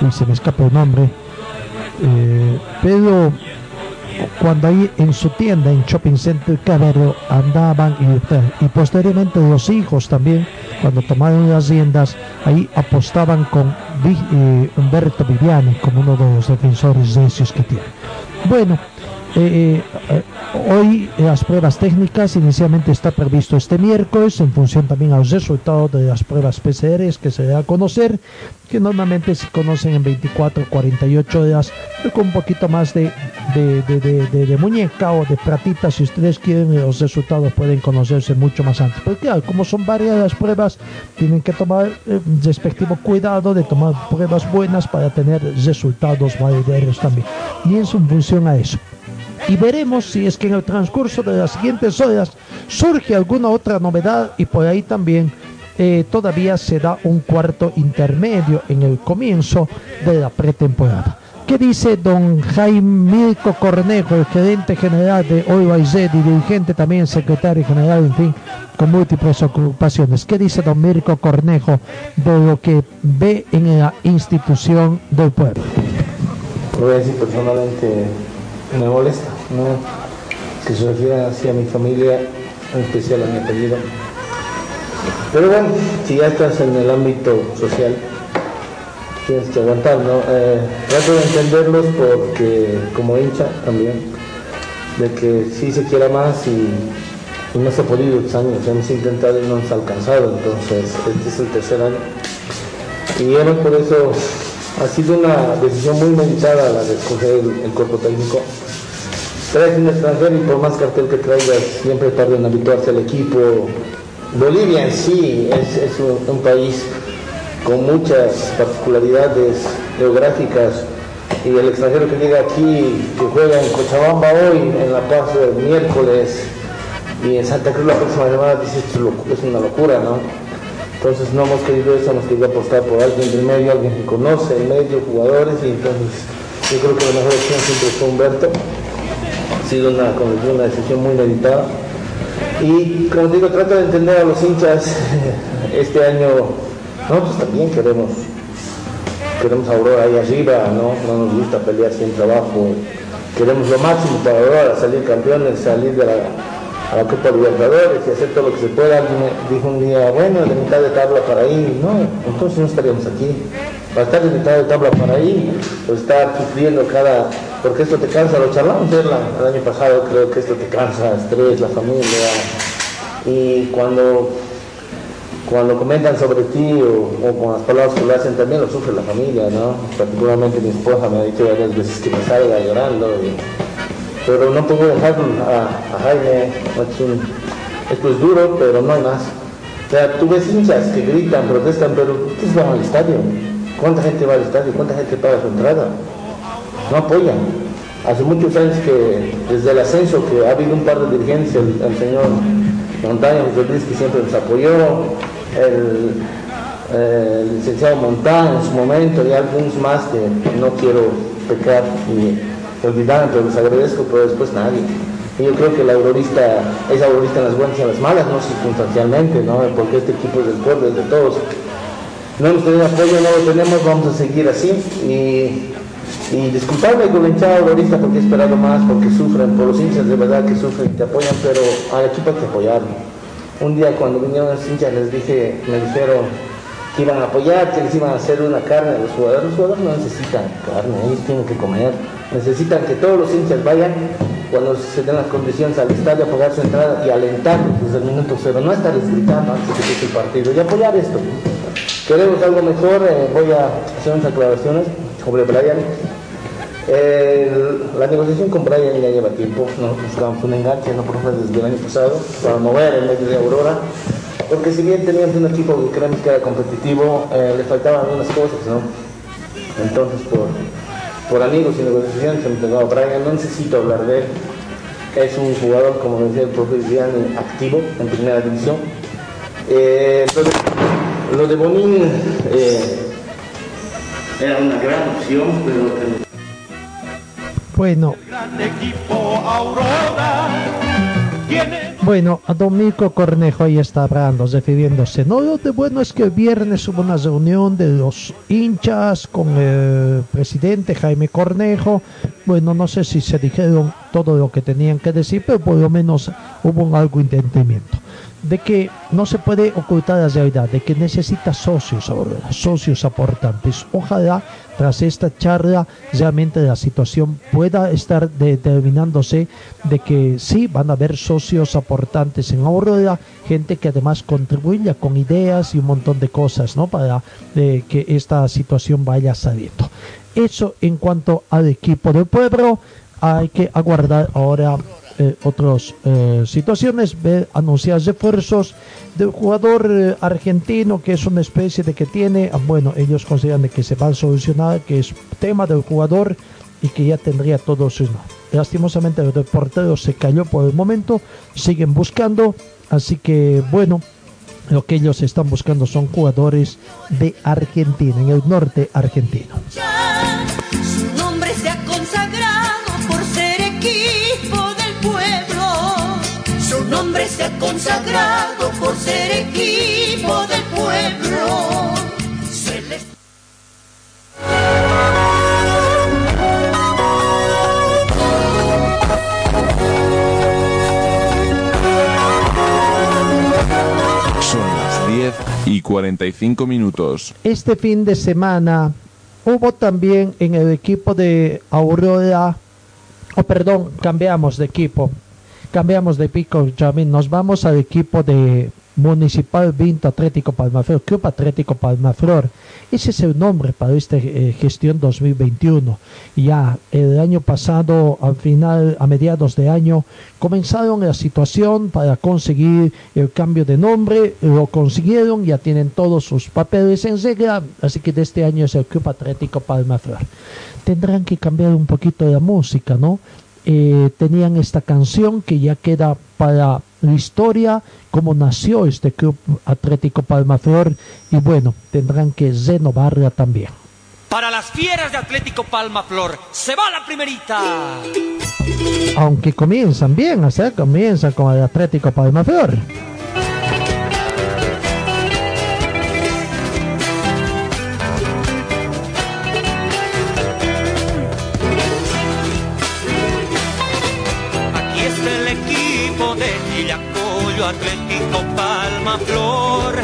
uy, se me escapa el nombre, Eh, pero cuando ahí en su tienda en Shopping Center Cabero andaban y, y posteriormente los hijos también cuando tomaron las riendas ahí apostaban con eh, Humberto Viviani como uno de los defensores necios que tiene bueno eh, eh, hoy las pruebas técnicas inicialmente está previsto este miércoles en función también a los resultados de las pruebas PCRs que se da a conocer que normalmente se conocen en 24 48 horas con un poquito más de, muñeca o de platita si ustedes quieren los resultados pueden conocerse mucho más antes. Porque como son varias las pruebas tienen que tomar eh, respectivo cuidado de tomar pruebas buenas para tener resultados valideros también. Y es en función a eso y veremos si es que en el transcurso de las siguientes horas surge alguna otra novedad y por ahí también eh, todavía se da un cuarto intermedio en el comienzo de la pretemporada. ¿Qué dice don Jaime Mirko Cornejo, el gerente general de OIZ y dirigente también secretario general, en fin, con múltiples ocupaciones? ¿Qué dice don Mirko Cornejo de lo que ve en la institución del pueblo? Lo voy a decir personalmente, me molesta, ¿no? Que se refiera así a mi familia, en especial a mi apellido. Pero bueno, si ya estás en el ámbito social, tienes que aguantar, ¿no? Eh, trato de entenderlos porque, como hincha también, de que sí se quiera más y, no se ha podido estos años, hemos intentado y no ha alcanzado, entonces este es el tercer año. Y hemos por eso, ha sido una decisión muy meditada la de escoger el cuerpo técnico. Traes un extranjero y por más cartel que traigas, siempre tardan en habituarse al equipo. Bolivia en sí es, un, país con muchas particularidades geográficas y el extranjero que llega aquí, que juega en Cochabamba hoy, en La Paz el miércoles y en Santa Cruz la próxima semana, dice es una locura, ¿no? Entonces no hemos querido eso, hemos querido apostar por alguien del medio, alguien que conoce el medio, jugadores, y entonces yo creo que la mejor opción siempre fue Humberto. Ha sido una, una decisión muy meditada. Y como digo, trato de entender a los hinchas. Este año nosotros también queremos, queremos a Aurora ahí arriba, ¿no? No nos gusta pelear sin trabajo. Queremos lo máximo para Aurora, salir campeones, salir de la, a la Copa Libertadores y hacer todo lo que se pueda. Alguien dijo un día, bueno, de mitad de tabla para ahí. No, entonces no estaríamos aquí. Para estar de mitad de tabla para ahí, pues estar sufriendo cada... Porque esto te cansa, lo charlamos el, el año pasado, creo que esto te cansa, estrés, la familia. Y cuando cuando comentan sobre ti o, o con las palabras que lo hacen también lo sufre la familia, ¿no? Particularmente mi esposa me ha dicho varias veces que me salga llorando, pero no puedo dejar a, Jaime, es un- esto es duro, pero no hay más. O sea, tú ves hinchas que gritan, protestan, pero ¿quiénes van al estadio? ¿Cuánta gente va al estadio? ¿Cuánta gente paga su entrada? No apoyan. Hace muchos años que, desde el ascenso, que ha habido un par de dirigentes, el, señor Montaña José Luis, que siempre nos apoyó, el, eh, licenciado Montán en su momento y algunos más que no quiero pecar ni olvidar, pero les agradezco, pero después nadie. Y yo creo que el aurorista es aurorista en las buenas y en las malas, no circunstancialmente, ¿no? porque este equipo es del pueblo, es de todos. No hemos tenido apoyo, no lo tenemos, vamos a seguir así. Y, y disculparme con la hinchada aurorista porque he esperado más, porque sufren, por los hinchas de verdad que sufren y te apoyan, pero al equipo hay que apoyarlo. Un día cuando vinieron los hinchas les dije, me dijeron que iban a apoyar, que les iban a hacer una carne a los jugadores. Los jugadores no necesitan carne, ellos tienen que comer. Necesitan que todos los hinchas vayan cuando se den las condiciones al estadio a pagar su entrada y alentarlos desde el minuto cero, no estar gritando antes de que el partido y apoyar esto. Queremos algo mejor, eh, voy a hacer unas aclaraciones sobre Brian. La negociación con Brian ya lleva tiempo, nosotros buscamos un enganche, no profe, desde el año pasado, para mover en medio de Aurora, porque si bien teníamos un equipo que creemos que era competitivo, eh, le faltaban algunas cosas, ¿no? Entonces, por, por amigos y negociaciones se me a Brian, no necesito hablar de él, es un jugador, como decía el profe Viviani, activo en primera división. Eh, lo, de, Bonín eh, era una gran opción, pero Bueno, Bueno, a Domingo Cornejo ahí está hablando, refiriéndose. No, lo de bueno es que el viernes hubo una reunión de los hinchas con el presidente Jaime Cornejo. Bueno, no sé si se dijeron todo lo que tenían que decir, pero por lo menos hubo algo entendimiento de que no se puede ocultar la realidad, de que necesita socios ahora, socios aportantes. Ojalá tras esta charla realmente la situación pueda estar determinándose de que sí van a haber socios aportantes en Aurora, gente que además contribuya con ideas y un montón de cosas, ¿no? Para eh, que esta situación vaya saliendo. Eso en cuanto al equipo del pueblo, hay que aguardar ahora eh, otras eh, situaciones, ve anunciar refuerzos del jugador eh, argentino, que es una especie de que tiene, ah, bueno, ellos consideran de que se va a solucionar, que es tema del jugador y que ya tendría todo solucionado. Lastimosamente el portero se cayó por el momento, siguen buscando, así que bueno, lo que ellos están buscando son jugadores de Argentina, en el norte argentino. Su nombre se se ha consagrado por ser equipo del pueblo. Son las 10 y 45 minutos. Este fin de semana hubo también en el equipo de Aurora, oh perdón, cambiamos de equipo, cambiamos de pico, Jamín, nos vamos al equipo de Municipal Vinto Atlético Palmaflor, Club Atlético Palmaflor. Ese es el nombre para esta eh, gestión 2021. Ya el año pasado, al final, a mediados de año, comenzaron la situación para conseguir el cambio de nombre, lo consiguieron, ya tienen todos sus papeles en regla, así que de este año es el Club Atlético Palmaflor. Tendrán que cambiar un poquito la música, ¿no? Eh, tenían esta canción que ya queda para la historia, cómo nació este Club Atlético Palmaflor, y bueno, tendrán que renovarla también. Para las fieras de Atlético Palma Flor, se va la primerita. aunque comienzan bien, o sea, comienzan con el Atlético Palmaflor. De Villacoyo Atlético Palma Flor.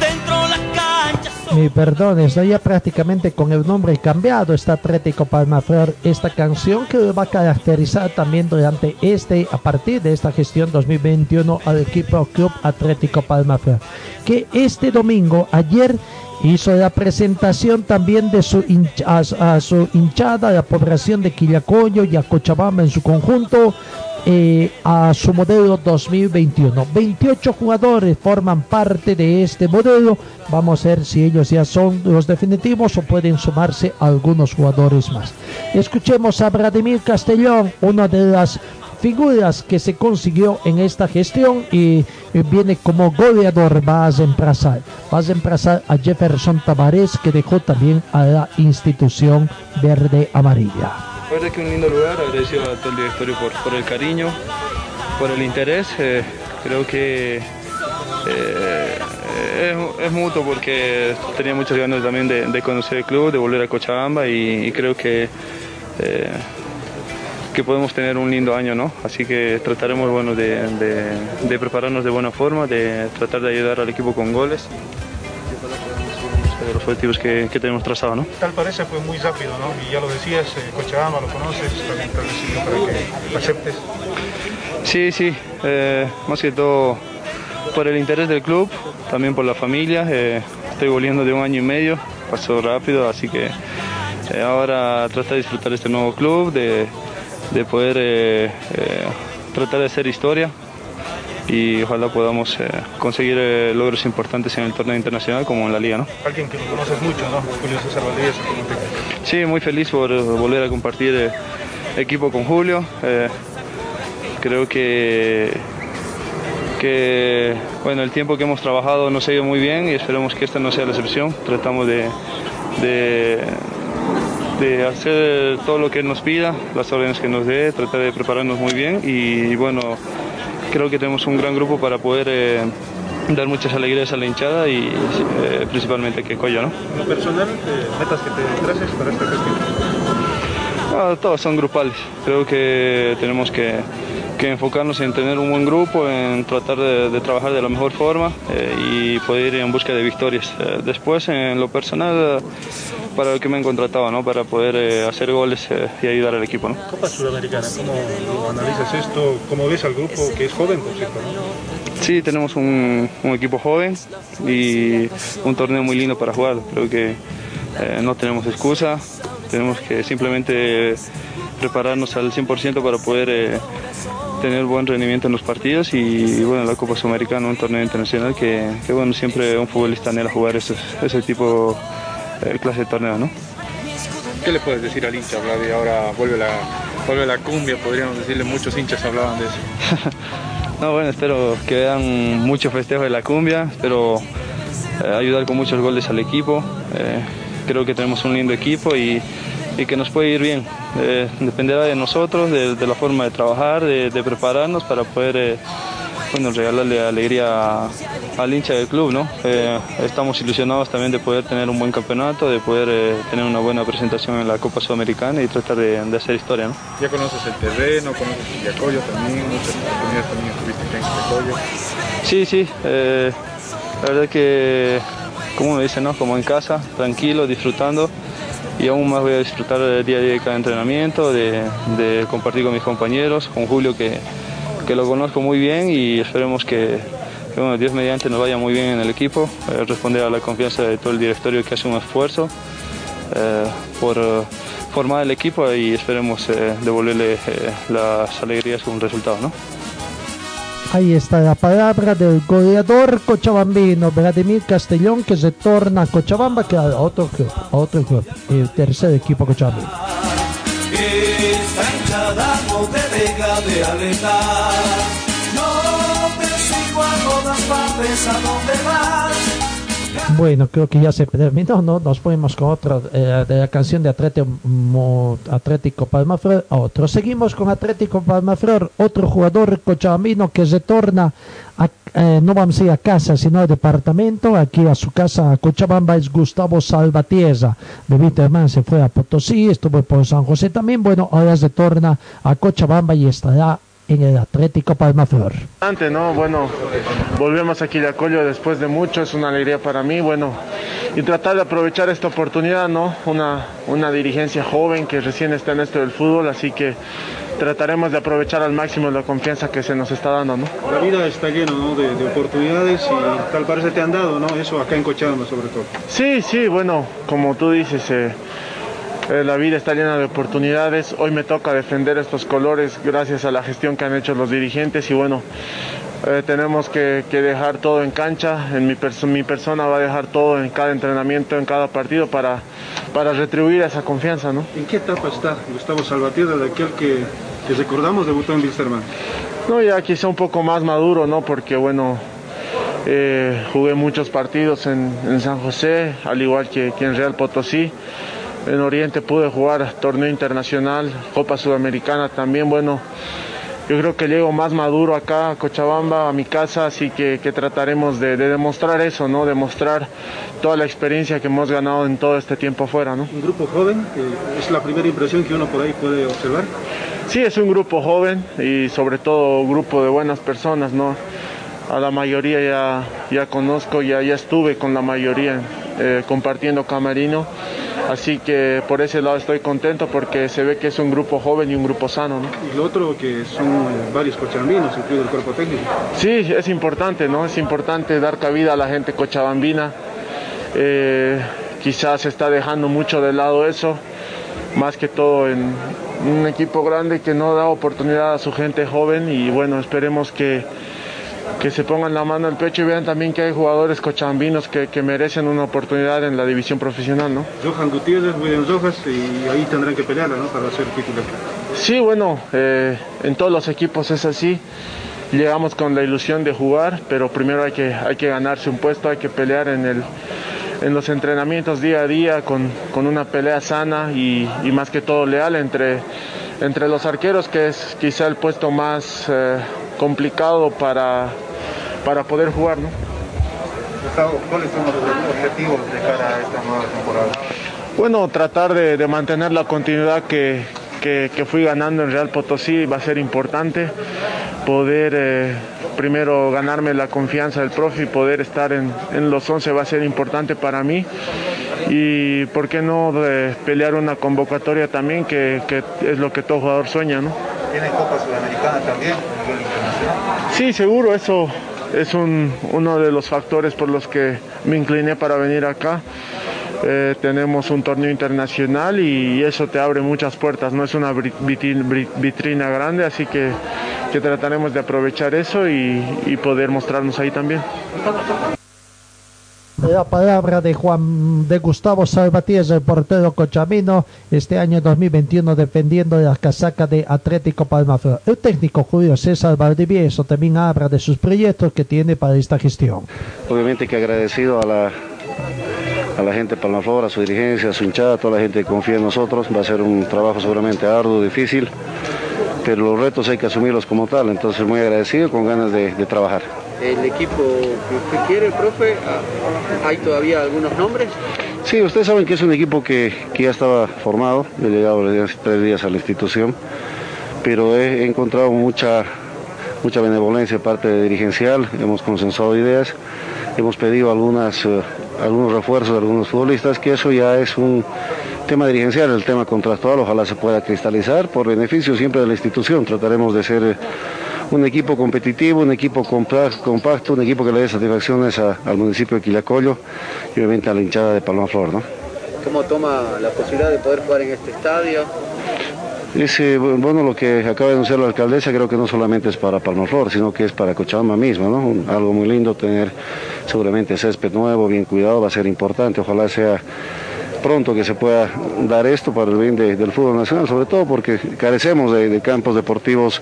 Dentro la cancha Mi perdón, está ya prácticamente con el nombre cambiado, está Atlético Palmaflor, esta canción que va a caracterizar también durante este, a partir de esta gestión 2021 al equipo Club Atlético Palmaflor, que este domingo, ayer, hizo la presentación también de su hincha- a, a su hinchada, la población de Quillacoyo y a Cochabamba en su conjunto, eh, a su modelo 2021. 28 jugadores forman parte de este modelo. Vamos a ver si ellos ya son los definitivos o pueden sumarse algunos jugadores más. Escuchemos a Vladimir Castellón, una de las figuras que se consiguió en esta gestión y viene como goleador, va a reemplazar, va a a Jefferson Tavares que dejó también a la institución verde amarilla. La verdad que un lindo lugar, agradecido a todo el directorio por, por el cariño, por el interés. eh, creo que eh, es, mutuo porque tenía muchas ganas también de, conocer el club, de volver a Cochabamba y, creo que, eh, que podemos tener un lindo año, ¿no? Así que trataremos bueno, de prepararnos de buena forma, de tratar de ayudar al equipo con goles. De los objetivos que, que tenemos trazado, ¿no? Tal parece fue muy rápido, ¿no? Y ya lo decías, eh, Cochabamba lo conoces, también sirve para que aceptes. Sí, sí, eh, más que todo por el interés del club, también por la familia. eh, estoy volviendo de un año y medio, pasó rápido, así que eh, ahora tratar de disfrutar este nuevo club, de, de poder tratar de hacer historia y ojalá podamos eh, conseguir eh, logros importantes en el torneo internacional como en la liga, ¿no? Alguien que lo conoces mucho, ¿no? Julio César Valdivieso, Sí, muy feliz por eh, volver a compartir eh, equipo con Julio. Creo que, que bueno, el tiempo que hemos trabajado nos ha ido muy bien y esperemos que esta no sea la excepción. Tratamos de, de, de hacer todo lo que él nos pida, las órdenes que nos dé, tratar de prepararnos muy bien y, bueno, creo que tenemos un gran grupo para poder eh, dar muchas alegrías a la hinchada y eh, principalmente a Kecoyo, ¿no? Personal, eh, metas que te traces para esta gestión. Todos son grupales. Creo que tenemos que, que enfocarnos en tener un buen grupo, en tratar de, de trabajar de la mejor forma eh, y poder ir en busca de victorias. Eh, después, en lo personal, eh, para lo que me han contratado, ¿no? para poder eh, hacer goles y ayudar al equipo. ¿no? Copa Sudamericana, ¿cómo analizas esto? ¿Cómo ves al grupo que es joven, por cierto? ¿no? Sí, tenemos un, un equipo joven y un torneo muy lindo para jugar. Creo que eh, no tenemos excusa, tenemos que simplemente prepararnos al 100% para poder eh, tener buen rendimiento en los partidos y, y, bueno, la Copa Sudamericana, un torneo internacional que, que bueno, siempre un futbolista anhela jugar ese, ese tipo de clase de torneo, ¿no? ¿Qué le puedes decir al hincha, Vladi? Ahora vuelve la, vuelve la cumbia, podríamos decirle, muchos hinchas hablaban de eso. No, bueno, espero que vean mucho festejo de la cumbia, espero eh, ayudar con muchos goles al equipo. Eh, creo que tenemos un lindo equipo y, y que nos puede ir bien. Eh, dependerá de nosotros, de, de, la forma de trabajar, de, de prepararnos para poder eh, bueno, regalarle alegría al hincha del club. ¿no? Eh, estamos ilusionados también de poder tener un buen campeonato, de poder tener una buena presentación en la Copa Sudamericana y tratar de, de hacer historia. ¿no? Ya conoces el terreno, conoces Villacoyo también, muchas oportunidades también estuviste en Villacoyo. Sí, sí, la verdad que, como me dicen, ¿no? como en casa, tranquilo, disfrutando y aún más voy a disfrutar del día a día de cada entrenamiento, de, compartir con mis compañeros, con Julio que, que, lo conozco muy bien y esperemos que, que bueno, Dios mediante nos vaya muy bien en el equipo, eh, responder a la confianza de todo el directorio que hace un esfuerzo eh, por formar el equipo y esperemos eh, devolverle las alegrías con un resultado. ¿no? Ahí está la palabra del goleador cochabambino Vladimir Castellón que se torna a Cochabamba que a otro club, otro club, el tercer equipo cochabambino. Bueno, creo que ya se terminó, ¿no? Nos fuimos con otra eh, de la canción de Atlético, Atlético Palmaflor a otro. Seguimos con Atlético Palmaflor, otro jugador cochabambino que se torna, a, eh, no vamos a ir a casa, sino al departamento. Aquí a su casa, a Cochabamba, es Gustavo Salvatiesa. De Viterman se fue a Potosí, estuvo por San José también. Bueno, ahora se torna a Cochabamba y estará en el Atlético Palmaflor. Antes, ¿no? Bueno, volvemos aquí a Collo después de mucho, es una alegría para mí, bueno, y tratar de aprovechar esta oportunidad, ¿no? Una, una dirigencia joven que recién está en esto del fútbol, así que trataremos de aprovechar al máximo la confianza que se nos está dando, ¿no? La vida está llena ¿no? de, de, oportunidades y tal parece te han dado, ¿no? Eso acá en Cochabamba sobre todo. Sí, sí, bueno, como tú dices, eh, eh, la vida está llena de oportunidades. Hoy me toca defender estos colores gracias a la gestión que han hecho los dirigentes y bueno, eh, tenemos que, que, dejar todo en cancha. En mi, perso mi, persona va a dejar todo en cada entrenamiento, en cada partido para, para retribuir esa confianza. ¿no? ¿En qué etapa está Gustavo Salvatierra, de aquel que, que recordamos debutó en Wilstermann? No, ya quizá un poco más maduro, ¿no? Porque bueno, eh, jugué muchos partidos en, en, San José, al igual que, que en Real Potosí en Oriente pude jugar torneo internacional, Copa Sudamericana también, bueno, yo creo que llego más maduro acá a Cochabamba, a mi casa, así que, que trataremos de, de, demostrar eso, ¿no? Demostrar toda la experiencia que hemos ganado en todo este tiempo afuera, ¿no? Un grupo joven, es la primera impresión que uno por ahí puede observar. Sí, es un grupo joven y sobre todo un grupo de buenas personas, ¿no? A la mayoría ya, ya conozco, ya, ya estuve con la mayoría eh, compartiendo camarino. Así que por ese lado estoy contento porque se ve que es un grupo joven y un grupo sano. ¿no? Y lo otro que son varios cochabambinos, incluido el cuerpo técnico. Sí, es importante, ¿no? Es importante dar cabida a la gente cochabambina. Eh, quizás se está dejando mucho de lado eso, más que todo en un equipo grande que no da oportunidad a su gente joven y bueno, esperemos que que se pongan la mano al pecho y vean también que hay jugadores cochabambinos que, que, merecen una oportunidad en la división profesional, ¿no? Johan Gutiérrez, William Rojas, y ahí tendrán que pelear, ¿no? Para ser titular. Sí, bueno, eh, en todos los equipos es así. Llegamos con la ilusión de jugar, pero primero hay que, hay que ganarse un puesto, hay que pelear en, el, en los entrenamientos día a día con, con una pelea sana y, y más que todo leal entre, entre los arqueros, que es quizá el puesto más... Eh, complicado para, para poder jugar. ¿no? ¿Cuáles son los objetivos de cara a esta nueva temporada? Bueno, tratar de, de mantener la continuidad que, que, que, fui ganando en Real Potosí va a ser importante. Poder eh, primero ganarme la confianza del profe y poder estar en, en, los 11 va a ser importante para mí. Y por qué no de pelear una convocatoria también, que, que, es lo que todo jugador sueña. ¿no? ¿Tiene Copa Sudamericana también? Sí, seguro, eso es un, uno de los factores por los que me incliné para venir acá. Eh, tenemos un torneo internacional y eso te abre muchas puertas, no es una vitrina grande, así que, que trataremos de aprovechar eso y, y poder mostrarnos ahí también. La palabra de Juan de Gustavo Salvatierra, el portero cochamino, este año 2021 defendiendo la casaca de Atlético Palmaflor. El técnico Julio César Valdivieso también habla de sus proyectos que tiene para esta gestión. Obviamente que agradecido a la a la gente de Palmaflor, a su dirigencia, a su hinchada, a toda la gente que confía en nosotros. Va a ser un trabajo seguramente arduo, difícil, pero los retos hay que asumirlos como tal. Entonces muy agradecido, con ganas de trabajar. ¿El equipo que usted quiere, profe? ¿Hay todavía algunos nombres? Sí, ustedes saben que es un equipo que, que ya estaba formado, he llegado tres días a la institución, pero he encontrado mucha, mucha benevolencia de parte de dirigencial, hemos consensuado ideas, hemos pedido algunas, uh, algunos refuerzos de algunos futbolistas, que eso ya es un tema dirigencial, el tema contractual, ojalá se pueda cristalizar por beneficio siempre de la institución, trataremos de ser... Uh, un equipo competitivo, un equipo compacto, un equipo que le dé satisfacciones a, al municipio de Quillacollo y obviamente a la hinchada de Palma Flor. ¿no? ¿Cómo toma la posibilidad de poder jugar en este estadio? Es, eh, bueno, lo que acaba de anunciar la alcaldesa creo que no solamente es para Palmaflor, sino que es para Cochabamba misma, ¿no? Un, algo muy lindo tener seguramente césped nuevo, bien cuidado, va a ser importante, ojalá sea pronto que se pueda dar esto para el bien de, del fútbol nacional, sobre todo porque carecemos de, de, campos deportivos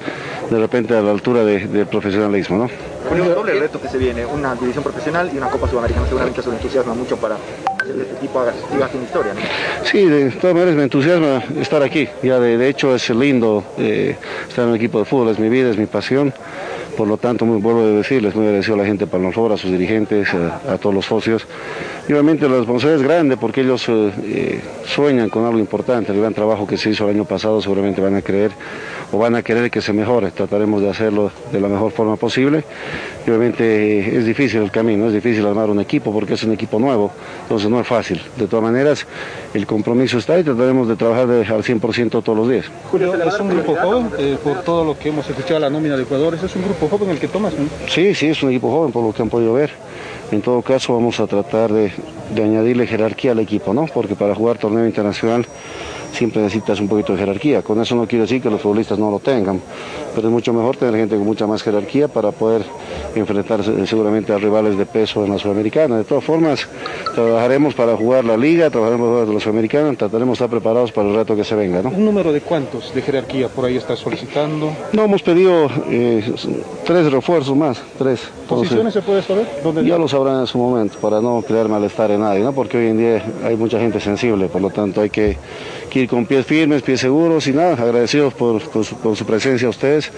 de repente a la altura de, del profesionalismo. ¿no? Julio, doble reto que se viene, una división profesional y una Copa Sudamericana, seguramente eso entusiasma mucho para hacer este equipo haga, sin historia. ¿no? Sí, de todas maneras me entusiasma estar aquí, ya de, hecho es lindo eh, estar en un equipo de fútbol, es mi vida, es mi pasión. Por lo tanto, muy, vuelvo a decirles, muy agradecido a la gente de Palmaflor, a sus dirigentes, a, a, todos los socios. Y obviamente la responsabilidad es grande porque ellos eh, sueñan con algo importante. El gran trabajo que se hizo el año pasado seguramente van a creer o van a querer que se mejore. Trataremos de hacerlo de la mejor forma posible. Y obviamente eh, es difícil el camino, es difícil armar un equipo porque es un equipo nuevo, entonces no es fácil. De todas maneras, el compromiso está y trataremos de trabajar de, al 100% todos los días. Julio, es un grupo joven, eh, por todo lo que hemos escuchado la nómina de jugadores, es un grupo joven el que tomas. ¿no? Sí, sí, es un equipo joven por lo que han podido ver. En todo caso vamos a tratar de, añadirle jerarquía al equipo, ¿no? Porque para jugar torneo internacional siempre necesitas un poquito de jerarquía. Con eso no quiero decir que los futbolistas no lo tengan, pero es mucho mejor tener gente con mucha más jerarquía para poder enfrentarse seguramente a rivales de peso en la Sudamericana. De todas formas, trabajaremos para jugar la liga, trabajaremos para jugar la Sudamericana, trataremos de estar preparados para el reto que se venga. ¿no? ¿Un número de cuántos de jerarquía por ahí estás solicitando? No, hemos pedido eh, tres refuerzos más, tres. ¿Posiciones se puede saber? ¿Dónde ya lo sabrán en su momento, para no crear malestar en nadie, ¿no? porque hoy en día hay mucha gente sensible, por lo tanto hay que que ir con pies firmes, pies seguros y nada, agradecidos por, por, su, por su, presencia a ustedes,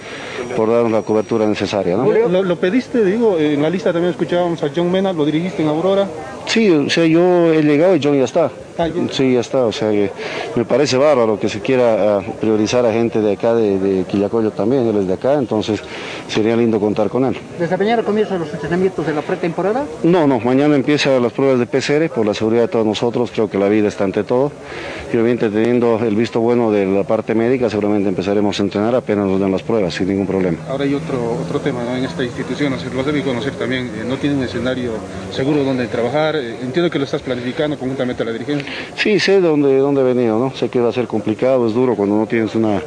por darnos la cobertura necesaria. ¿no? ¿Lo, lo, pediste, digo, en la lista también escuchábamos a John Mena, lo dirigiste en Aurora. Sí, o sea, yo he llegado y John ya está. Ah, sí, ya está, o sea que me parece bárbaro que se quiera uh, priorizar a gente de acá, de, de Quillacollo también, él es de acá, entonces sería lindo contar con él. ¿Desde mañana comienzan los entrenamientos de la pretemporada? No, no, mañana empiezan las pruebas de PCR por la seguridad de todos nosotros, creo que la vida está ante todo, y obviamente teniendo el visto bueno de la parte médica, seguramente empezaremos a entrenar apenas nos den las pruebas, sin ningún problema. Ahora hay otro, otro tema ¿no? en esta institución, o sea, lo debe conocer también, eh, no tiene un escenario seguro donde trabajar, eh, entiendo que lo estás planificando conjuntamente a la dirigencia. Sí, sé de dónde, dónde he venido, ¿no? Sé que va a ser complicado, es duro cuando no tienes un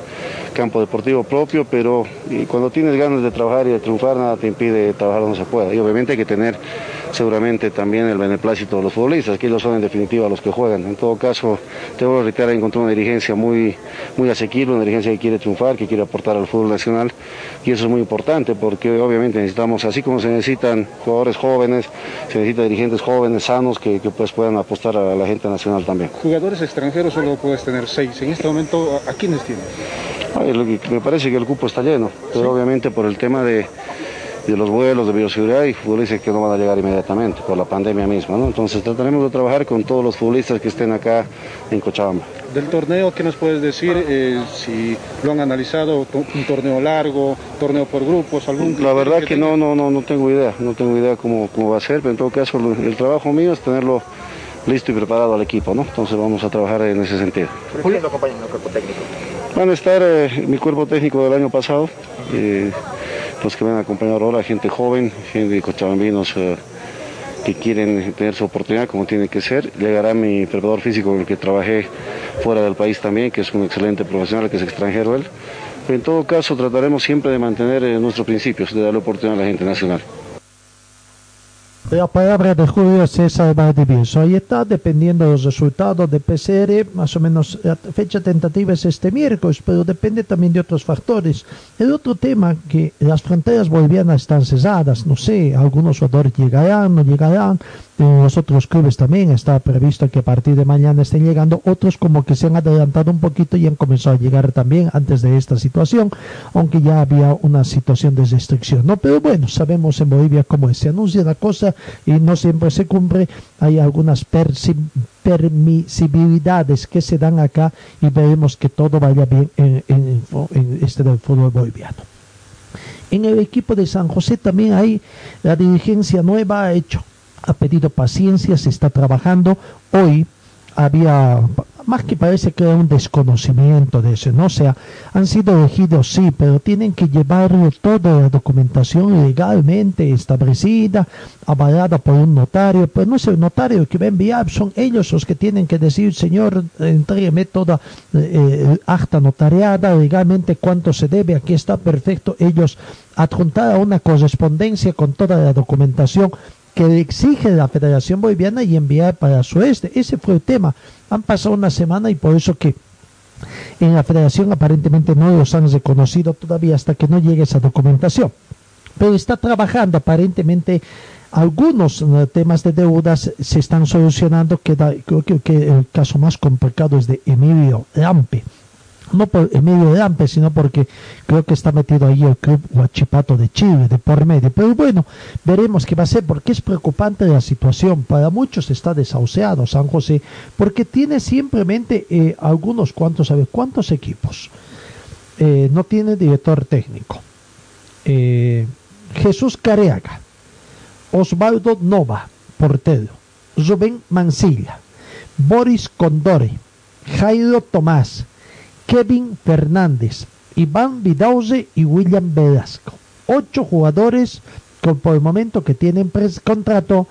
campo deportivo propio, pero cuando tienes ganas de trabajar y de triunfar, nada te impide trabajar donde se pueda. Y obviamente hay que tener seguramente también el beneplácito de los futbolistas, que ellos son en definitiva los que juegan. En todo caso, tengo que reiterar, encontré una dirigencia muy, muy asequible, una dirigencia que quiere triunfar, que quiere aportar al fútbol nacional, y eso es muy importante porque obviamente necesitamos, así como se necesitan jugadores jóvenes, se necesitan dirigentes jóvenes, sanos, que, que pues puedan apostar a la gente nacional también. Jugadores extranjeros solo puedes tener seis. En este momento, ¿a quiénes tienes? Ay, me parece que el cupo está lleno, pero obviamente por el tema de, de los vuelos, de bioseguridad, hay futbolistas que no van a llegar inmediatamente por la pandemia misma, ¿no? Entonces trataremos de trabajar con todos los futbolistas que estén acá en Cochabamba. Del torneo, ¿qué nos puedes decir? Eh, si lo han analizado, un torneo largo, torneo por grupos, algún... La verdad que no, no, no, no tengo idea, no tengo idea cómo, cómo va a ser, pero en todo caso el trabajo mío es tenerlo listo y preparado al equipo, ¿no? Entonces vamos a trabajar en ese sentido. ¿Quiénes lo acompañan en el cuerpo técnico? Van a estar eh, mi cuerpo técnico del año pasado, eh, los que van a acompañar ahora, gente joven, gente cochabambinos eh, que quieren tener su oportunidad como tiene que ser. Llegará mi preparador físico con el que trabajé fuera del país también, que es un excelente profesional, que es extranjero él. En todo caso trataremos siempre de mantener eh, nuestros principios, de darle oportunidad a la gente nacional. La palabra de Julio César Valdivieso. Ahí está, dependiendo de los resultados de PCR, más o menos la fecha tentativa es este miércoles, pero depende también de otros factores. El otro tema, que las fronteras bolivianas están cesadas, no sé, algunos jugadores llegarán, no llegarán, en los otros clubes también está previsto que a partir de mañana estén llegando, otros como que se han adelantado un poquito y han comenzado a llegar también antes de esta situación, aunque ya había una situación de restricción, ¿no? Pero bueno, sabemos en Bolivia cómo es, se anuncia la cosa y no siempre se cumple, hay algunas permisibilidades que se dan acá y veremos que todo vaya bien en, en- en este del fútbol boliviano. En el equipo de San José también hay la dirigencia nueva ha hecho, ha pedido paciencia, se está trabajando. Hoy había, más que parece que era un desconocimiento de eso, ¿no? Sea, han sido elegidos, sí, pero tienen que llevar toda la documentación legalmente establecida, avalada por un notario, pero no es el notario que va a enviar, son ellos los que tienen que decir, señor, entrégueme toda eh, acta notariada, legalmente cuánto se debe, aquí está perfecto, ellos adjuntar a una correspondencia con toda la documentación que exige la Federación Boliviana y enviar para su este. Ese fue el tema. Han pasado una semana y por eso que en la Federación aparentemente no los han reconocido todavía hasta que no llegue esa documentación. Pero está trabajando aparentemente algunos eh, temas de deudas se están solucionando. Queda, creo que, que el caso más complicado es de Emilio Lampe no por Emilio Lampe, sino porque creo que está metido ahí el club Huachipato de Chile, de por medio. Pero bueno, veremos qué va a ser, porque es preocupante la situación. Para muchos está desahuciado San José, porque tiene simplemente eh, algunos cuantos, ¿sabe cuántos equipos? Eh, no tiene director técnico. Eh, Jesús Careaga, Osvaldo Nova, portero, Rubén Mancilla, Boris Condore, Jairo Tomás, Kevin Fernández, Iván Vidauze y William Velasco. Ocho jugadores con, por el momento que tienen contrato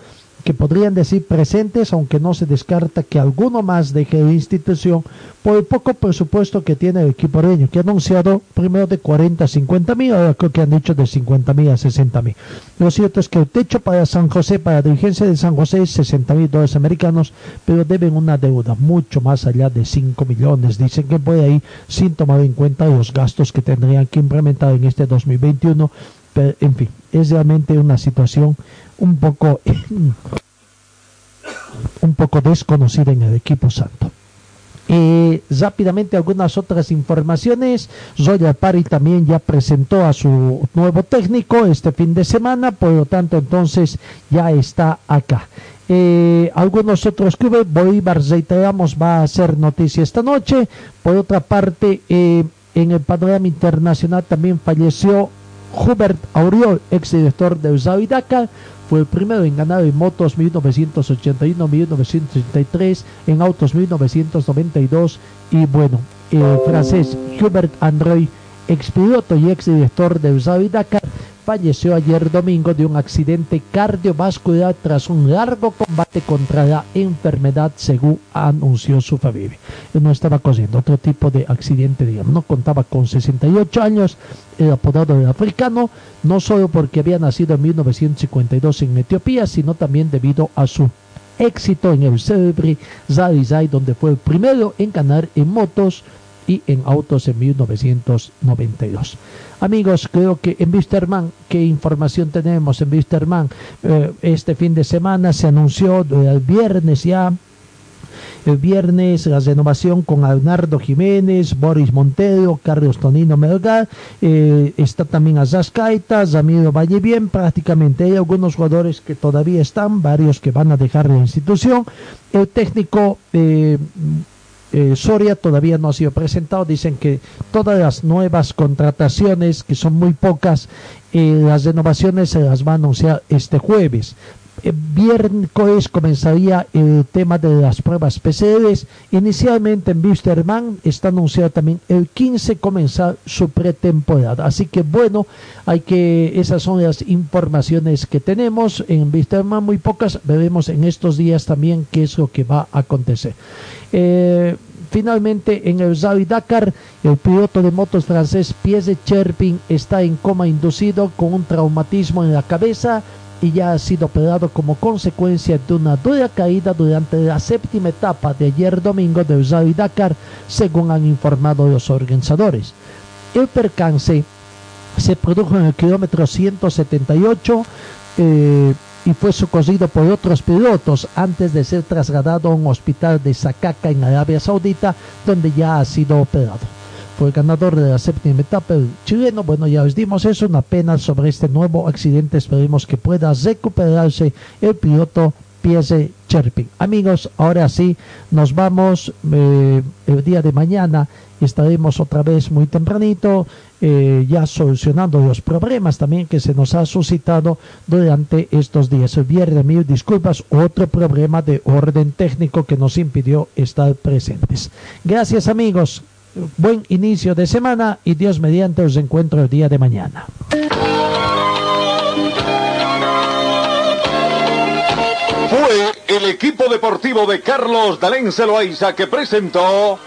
que podrían decir presentes, aunque no se descarta que alguno más deje la institución por el poco presupuesto que tiene el equipo reño, que ha anunciado primero de 40 a 50 mil, ahora creo que han dicho de 50 mil a 60 mil. Lo cierto es que el techo para San José, para la dirigencia de San José es 60 mil dólares americanos, pero deben una deuda mucho más allá de 5 millones. Dicen que puede ahí sin tomar en cuenta los gastos que tendrían que implementar en este 2021. Pero, en fin, es realmente una situación un poco un poco desconocida en el equipo santo. Eh, rápidamente algunas otras informaciones. Zoya Pari también ya presentó a su nuevo técnico este fin de semana, por lo tanto entonces ya está acá. Eh, algunos otros clubes, Bolívar reiteramos va a hacer noticia esta noche. Por otra parte, eh, en el panorama internacional también falleció Hubert Auriol, exdirector de Usao Dakar, fue el primero en ganar en motos 1981-1983, en autos 1992 y bueno, el francés Hubert André, expiloto y exdirector de Usao Dakar, falleció ayer domingo de un accidente cardiovascular tras un largo combate contra la enfermedad, según anunció su familia. Él no estaba corriendo otro tipo de accidente, digamos, no contaba con 68 años, el apodado del africano, no solo porque había nacido en 1952 en Etiopía, sino también debido a su éxito en el célebre Zalizai, donde fue el primero en ganar en motos y en autos en 1992. Amigos, creo que en Wisterman, ¿qué información tenemos en Wisterman? Eh, este fin de semana se anunció eh, el viernes ya El viernes la renovación con Arnardo Jiménez, Boris Montero, Carlos Tonino Melgar, eh, está también Azascaita, Ramiro Valle Bien, prácticamente hay algunos jugadores que todavía están, varios que van a dejar la institución. El técnico eh, Soria todavía no ha sido presentado. Dicen que todas las nuevas contrataciones, que son muy pocas, eh, las renovaciones se las va a anunciar este jueves. Eh, viernes comenzaría el tema de las pruebas PCRs. Inicialmente en Wisterman está anunciado también el 15 comenzar su pretemporada. Así que bueno, hay que esas son las informaciones que tenemos en Wisterman, muy pocas. Veremos en estos días también qué es lo que va a acontecer. Eh, finalmente en el Rally Dakar, el piloto de motos francés Pierre Cherpin está en coma inducido con un traumatismo en la cabeza y ya ha sido operado como consecuencia de una dura caída durante la séptima etapa de ayer domingo del Rally Dakar, según han informado los organizadores. El percance se produjo en el kilómetro 178 eh, y fue socorrido por otros pilotos antes de ser trasladado a un hospital de Sakaka en Arabia Saudita, donde ya ha sido operado fue ganador de la séptima etapa, el chileno. Bueno, ya les dimos eso, una pena sobre este nuevo accidente. Esperemos que pueda recuperarse el piloto Piese Cherpin. Amigos, ahora sí, nos vamos eh, el día de mañana. Estaremos otra vez muy tempranito, eh, ya solucionando los problemas también que se nos ha suscitado durante estos días. El viernes, mil disculpas, otro problema de orden técnico que nos impidió estar presentes. Gracias, amigos buen inicio de semana y Dios mediante os encuentro el día de mañana. Fue el equipo deportivo de Carlos Dalén Celoaiza que presentó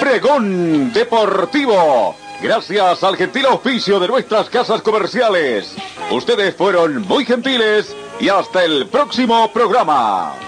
Pregón Deportivo. Gracias al gentil oficio de nuestras casas comerciales. Ustedes fueron muy gentiles y hasta el próximo programa.